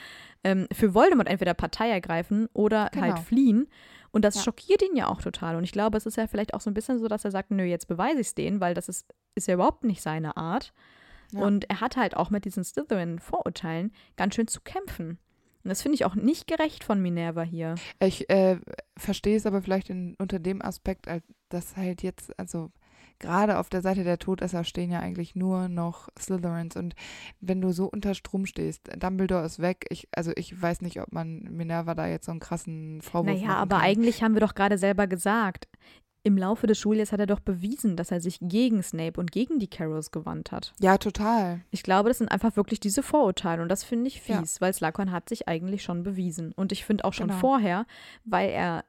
ähm, für Voldemort entweder Partei ergreifen oder genau. halt fliehen. Und das ja. schockiert ihn ja auch total. Und ich glaube, es ist ja vielleicht auch so ein bisschen so, dass er sagt, nö, jetzt beweise ich es denen, weil das ist, ist ja überhaupt nicht seine Art. Ja. Und er hat halt auch mit diesen Slytherin-Vorurteilen ganz schön zu kämpfen. Und das finde ich auch nicht gerecht von Minerva hier. Ich äh, verstehe es aber vielleicht in, unter dem Aspekt, dass halt jetzt, also gerade auf der Seite der Todesser stehen ja eigentlich nur noch Slytherins. Und wenn du so unter Strom stehst, Dumbledore ist weg. Ich, also ich weiß nicht, ob man Minerva da jetzt so einen krassen Vorwurf Naja, aber kann. eigentlich haben wir doch gerade selber gesagt, im Laufe des Schuljahres hat er doch bewiesen, dass er sich gegen Snape und gegen die Carrols gewandt hat. Ja, total. Ich glaube, das sind einfach wirklich diese Vorurteile und das finde ich fies, ja. weil Slughorn hat sich eigentlich schon bewiesen. Und ich finde auch schon genau. vorher, weil er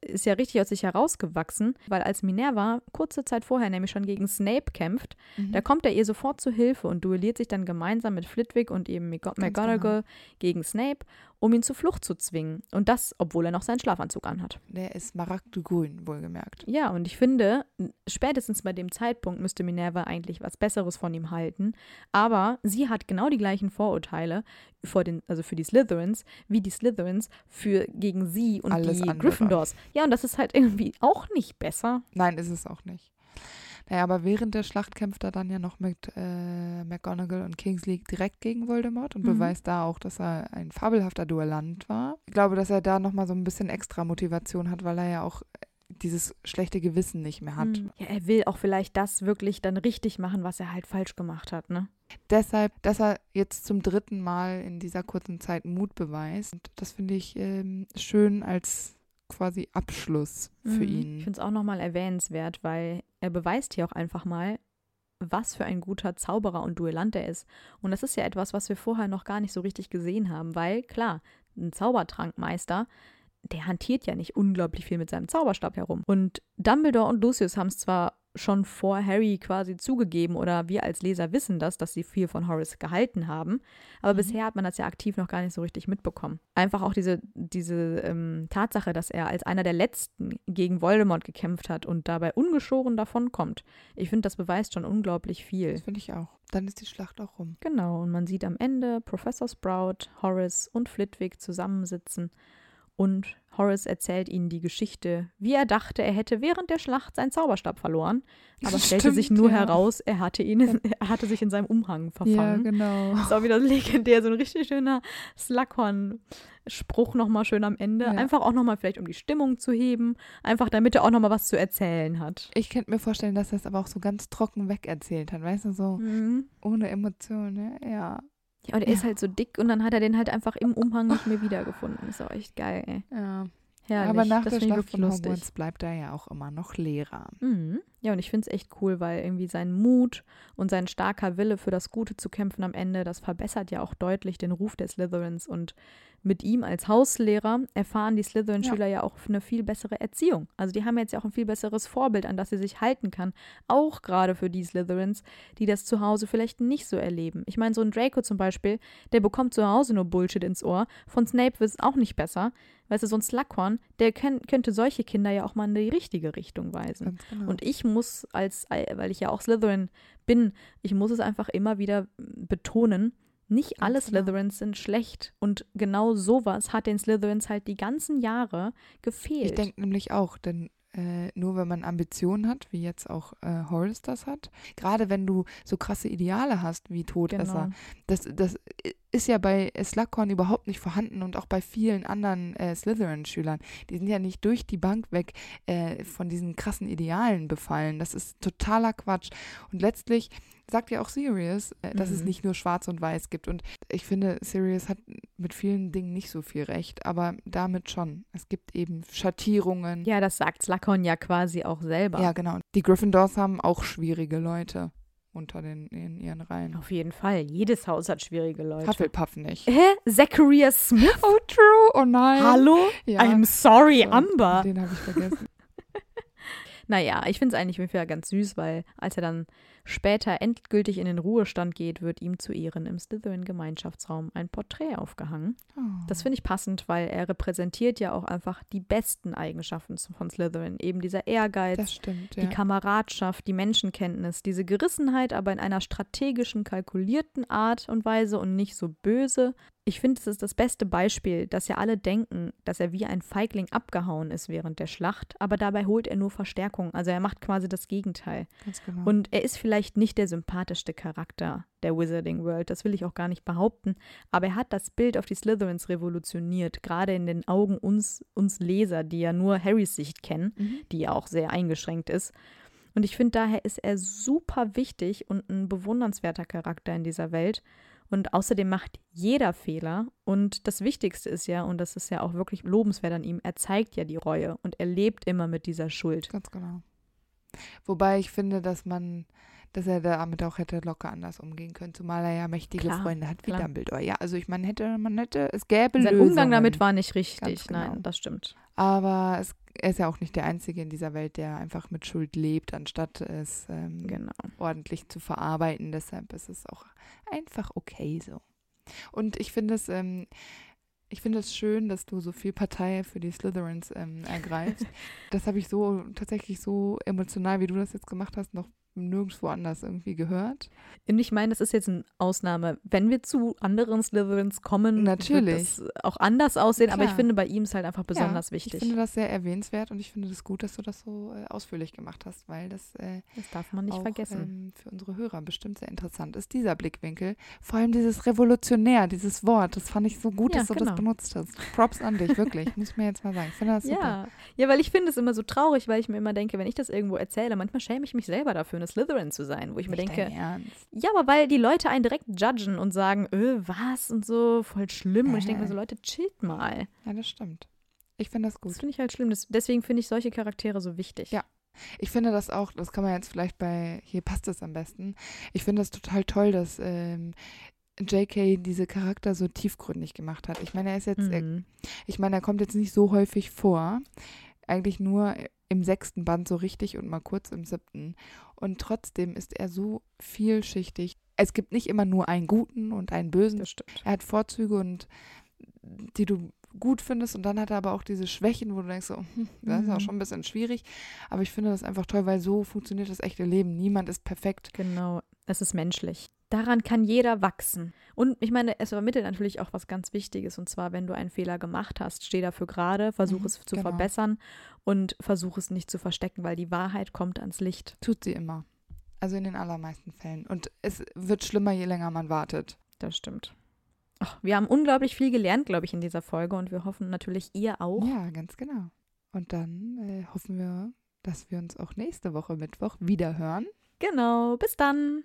ist ja richtig aus sich herausgewachsen, weil als Minerva kurze Zeit vorher nämlich schon gegen Snape kämpft, mhm. da kommt er ihr sofort zu Hilfe und duelliert sich dann gemeinsam mit Flitwick und eben McGonagall genau. gegen Snape um ihn zur Flucht zu zwingen. Und das, obwohl er noch seinen Schlafanzug anhat. Der ist Smaragdgrün, wohlgemerkt. Ja, und ich finde, spätestens bei dem Zeitpunkt müsste Minerva eigentlich was Besseres von ihm halten. Aber sie hat genau die gleichen Vorurteile vor den, also für die Slytherins, wie die Slytherins für gegen sie und Alles die andere. Gryffindors. Ja, und das ist halt irgendwie auch nicht besser. Nein, ist es auch nicht. Naja, aber während der Schlacht kämpft er dann ja noch mit äh, McGonagall und Kingsley direkt gegen Voldemort und mhm. beweist da auch, dass er ein fabelhafter Duellant war. Ich glaube, dass er da nochmal so ein bisschen extra Motivation hat, weil er ja auch dieses schlechte Gewissen nicht mehr hat. Mhm. Ja, er will auch vielleicht das wirklich dann richtig machen, was er halt falsch gemacht hat, ne? Deshalb, dass er jetzt zum dritten Mal in dieser kurzen Zeit Mut beweist, das finde ich ähm, schön als quasi Abschluss für mhm. ihn. Ich finde es auch nochmal erwähnenswert, weil er beweist hier auch einfach mal, was für ein guter Zauberer und Duellant er ist. Und das ist ja etwas, was wir vorher noch gar nicht so richtig gesehen haben, weil klar, ein Zaubertrankmeister, der hantiert ja nicht unglaublich viel mit seinem Zauberstab herum. Und Dumbledore und Lucius haben es zwar schon vor Harry quasi zugegeben oder wir als Leser wissen das, dass sie viel von Horace gehalten haben. Aber mhm. bisher hat man das ja aktiv noch gar nicht so richtig mitbekommen. Einfach auch diese, diese ähm, Tatsache, dass er als einer der Letzten gegen Voldemort gekämpft hat und dabei ungeschoren davonkommt. Ich finde, das beweist schon unglaublich viel. Das finde ich auch. Dann ist die Schlacht auch rum. Genau, und man sieht am Ende Professor Sprout, Horace und Flitwick zusammensitzen und Horace erzählt ihnen die Geschichte, wie er dachte, er hätte während der Schlacht seinen Zauberstab verloren, aber stellte Stimmt, sich nur ja. heraus, er hatte ihn, er hatte sich in seinem Umhang verfangen. Ja, genau. Das ist auch wieder legendär, so ein richtig schöner Slughorn-Spruch nochmal schön am Ende. Ja. Einfach auch nochmal vielleicht, um die Stimmung zu heben, einfach damit er auch nochmal was zu erzählen hat. Ich könnte mir vorstellen, dass er es aber auch so ganz trocken wegerzählt hat, weißt du, so mhm. ohne Emotionen, ne? ja. Ja, und er ja. ist halt so dick und dann hat er den halt einfach im Umhang nicht mehr wiedergefunden. Ist auch echt geil, ey. Ja. Herrlich. Aber nach der Schlacht von Hogwarts bleibt er ja auch immer noch Lehrer. Mhm. Ja, und ich finde es echt cool, weil irgendwie sein Mut und sein starker Wille für das Gute zu kämpfen am Ende, das verbessert ja auch deutlich den Ruf der Slytherins. Und mit ihm als Hauslehrer erfahren die Slytherin-Schüler ja. ja. auch eine viel bessere Erziehung. Also die haben jetzt ja auch ein viel besseres Vorbild, an das sie sich halten kann. Auch gerade für die Slytherins, die das zu Hause vielleicht nicht so erleben. Ich meine, so ein Draco zum Beispiel, der bekommt zu Hause nur Bullshit ins Ohr. Von Snape wird es auch nicht besser. Weißt du, so ein Slughorn, der können, könnte solche Kinder ja auch mal in die richtige Richtung weisen. Genau. Und ich muss als, weil ich ja auch Slytherin bin, ich muss es einfach immer wieder betonen, nicht alle genau. Slytherins sind schlecht. Und genau sowas hat den Slytherins halt die ganzen Jahre gefehlt. Ich denke nämlich auch, denn äh, nur wenn man Ambitionen hat, wie jetzt auch äh, Horace das hat, gerade wenn du so krasse Ideale hast wie Todesser, genau. das, das ist ja bei Slughorn überhaupt nicht vorhanden und auch bei vielen anderen äh, Slytherin-Schülern. Die sind ja nicht durch die Bank weg äh, von diesen krassen Idealen befallen. Das ist totaler Quatsch. Und letztlich sagt ja auch Sirius, äh, dass mhm. es nicht nur schwarz und weiß gibt. Und ich finde, Sirius hat mit vielen Dingen nicht so viel recht, aber damit schon. Es gibt eben Schattierungen. Ja, das sagt Slughorn ja quasi auch selber. Ja, genau. Die Gryffindors haben auch schwierige Leute unter den, in ihren Reihen. Auf jeden Fall. Jedes Haus hat schwierige Leute. Hufflepuff nicht. Hä? Zacharias Smith? Oh, true. Oh nein. Hallo? Ja. I'm sorry, so, Amber. Den habe ich vergessen. Naja, ich finde es eigentlich wieder ganz süß, weil als er dann später endgültig in den Ruhestand geht, wird ihm zu Ehren im Slytherin-Gemeinschaftsraum ein Porträt aufgehangen. Oh. Das finde ich passend, weil er repräsentiert ja auch einfach die besten Eigenschaften von Slytherin. Eben dieser Ehrgeiz, stimmt, die ja. Kameradschaft, die Menschenkenntnis, diese Gerissenheit, aber in einer strategischen, kalkulierten Art und Weise und nicht so böse. Ich finde, es ist das beste Beispiel, dass ja alle denken, dass er wie ein Feigling abgehauen ist während der Schlacht, aber dabei holt er nur Verstärkung. Also er macht quasi das Gegenteil. Genau. Und er ist vielleicht nicht der sympathischste Charakter der Wizarding World, das will ich auch gar nicht behaupten, aber er hat das Bild auf die Slytherins revolutioniert, gerade in den Augen uns, uns Leser, die ja nur Harrys Sicht kennen, Mhm. die ja auch sehr eingeschränkt ist. Und ich finde, daher ist er super wichtig und ein bewundernswerter Charakter in dieser Welt. Und außerdem macht jeder Fehler. Und das Wichtigste ist ja, und das ist ja auch wirklich lobenswert an ihm, er zeigt ja die Reue und er lebt immer mit dieser Schuld. Ganz genau. Wobei ich finde, dass man, dass er damit auch hätte locker anders umgehen können, zumal er ja mächtige Klar, Freunde hat wie klar. Dumbledore. Ja, also ich meine, hätte, man hätte, es gäbe Sein Lösungen. Umgang damit war nicht richtig. Genau. Nein, das stimmt. Aber es, er ist ja auch nicht der Einzige in dieser Welt, der einfach mit Schuld lebt, anstatt es ähm, Genau. ordentlich zu verarbeiten. Deshalb ist es auch einfach okay so. Und ich finde es, ähm, ich finde es schön, dass du so viel Partei für die Slytherins ähm, ergreifst. das habe ich so tatsächlich so emotional, wie du das jetzt gemacht hast, noch nirgendwo anders irgendwie gehört. Und ich meine, das ist jetzt eine Ausnahme. Wenn wir zu anderen Slytherins kommen, Natürlich. wird das auch anders aussehen. Aber ich Klar. finde, bei ihm ist halt einfach besonders ja, wichtig. Ich finde das sehr erwähnenswert und ich finde es gut, dass du das so äh, ausführlich gemacht hast, weil das äh, das darf man nicht auch, vergessen. Ähm, für unsere Hörer bestimmt sehr interessant ist, dieser Blickwinkel. Vor allem dieses revolutionär, dieses Wort, das fand ich so gut, Ja, dass du genau. das benutzt hast. Props an dich, wirklich, muss ich mir jetzt mal sagen. Ich finde das super. ja. ja, weil ich finde es immer so traurig, weil ich mir immer denke, wenn ich das irgendwo erzähle, manchmal schäme ich mich selber dafür, eine Slytherin zu sein, wo ich mir denke, ja, aber weil die Leute einen direkt judgen und sagen, öh, was und so, voll schlimm. Und ich denke mir so, Leute, chillt mal. Ja, das stimmt. Ich finde das gut. Das finde ich halt schlimm. Das, deswegen finde ich solche Charaktere so wichtig. Ja. Ich finde das auch, das kann man jetzt vielleicht bei, hier passt es am besten. Ich finde das total toll, dass ähm, JK diese Charakter so tiefgründig gemacht hat. Ich meine, er ist jetzt, er, Mhm. ich meine, er kommt jetzt nicht so häufig vor. Eigentlich nur im sechsten Band so richtig und mal kurz im siebten. Und trotzdem ist er so vielschichtig. Es gibt nicht immer nur einen guten und einen bösen. Das stimmt. Er hat Vorzüge und die du gut findest und dann hat er aber auch diese Schwächen, wo du denkst, so, hm, das ist auch Mhm. schon ein bisschen schwierig. Aber ich finde das einfach toll, weil so funktioniert das echte Leben. Niemand ist perfekt. Genau, es ist menschlich. Daran kann jeder wachsen. Und ich meine, es vermittelt natürlich auch was ganz Wichtiges. Und zwar, wenn du einen Fehler gemacht hast, steh dafür gerade, versuch Mhm, es zu genau. verbessern und versuch es nicht zu verstecken, weil die Wahrheit kommt ans Licht. Tut sie immer. Also in den allermeisten Fällen. Und es wird schlimmer, je länger man wartet. Das stimmt. Ach, wir haben unglaublich viel gelernt, glaube ich, in dieser Folge und wir hoffen natürlich, ihr auch. Ja, ganz genau. Und dann äh, hoffen wir, dass wir uns auch nächste Woche Mittwoch wieder hören. Genau, bis dann.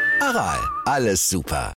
Aral, alles super.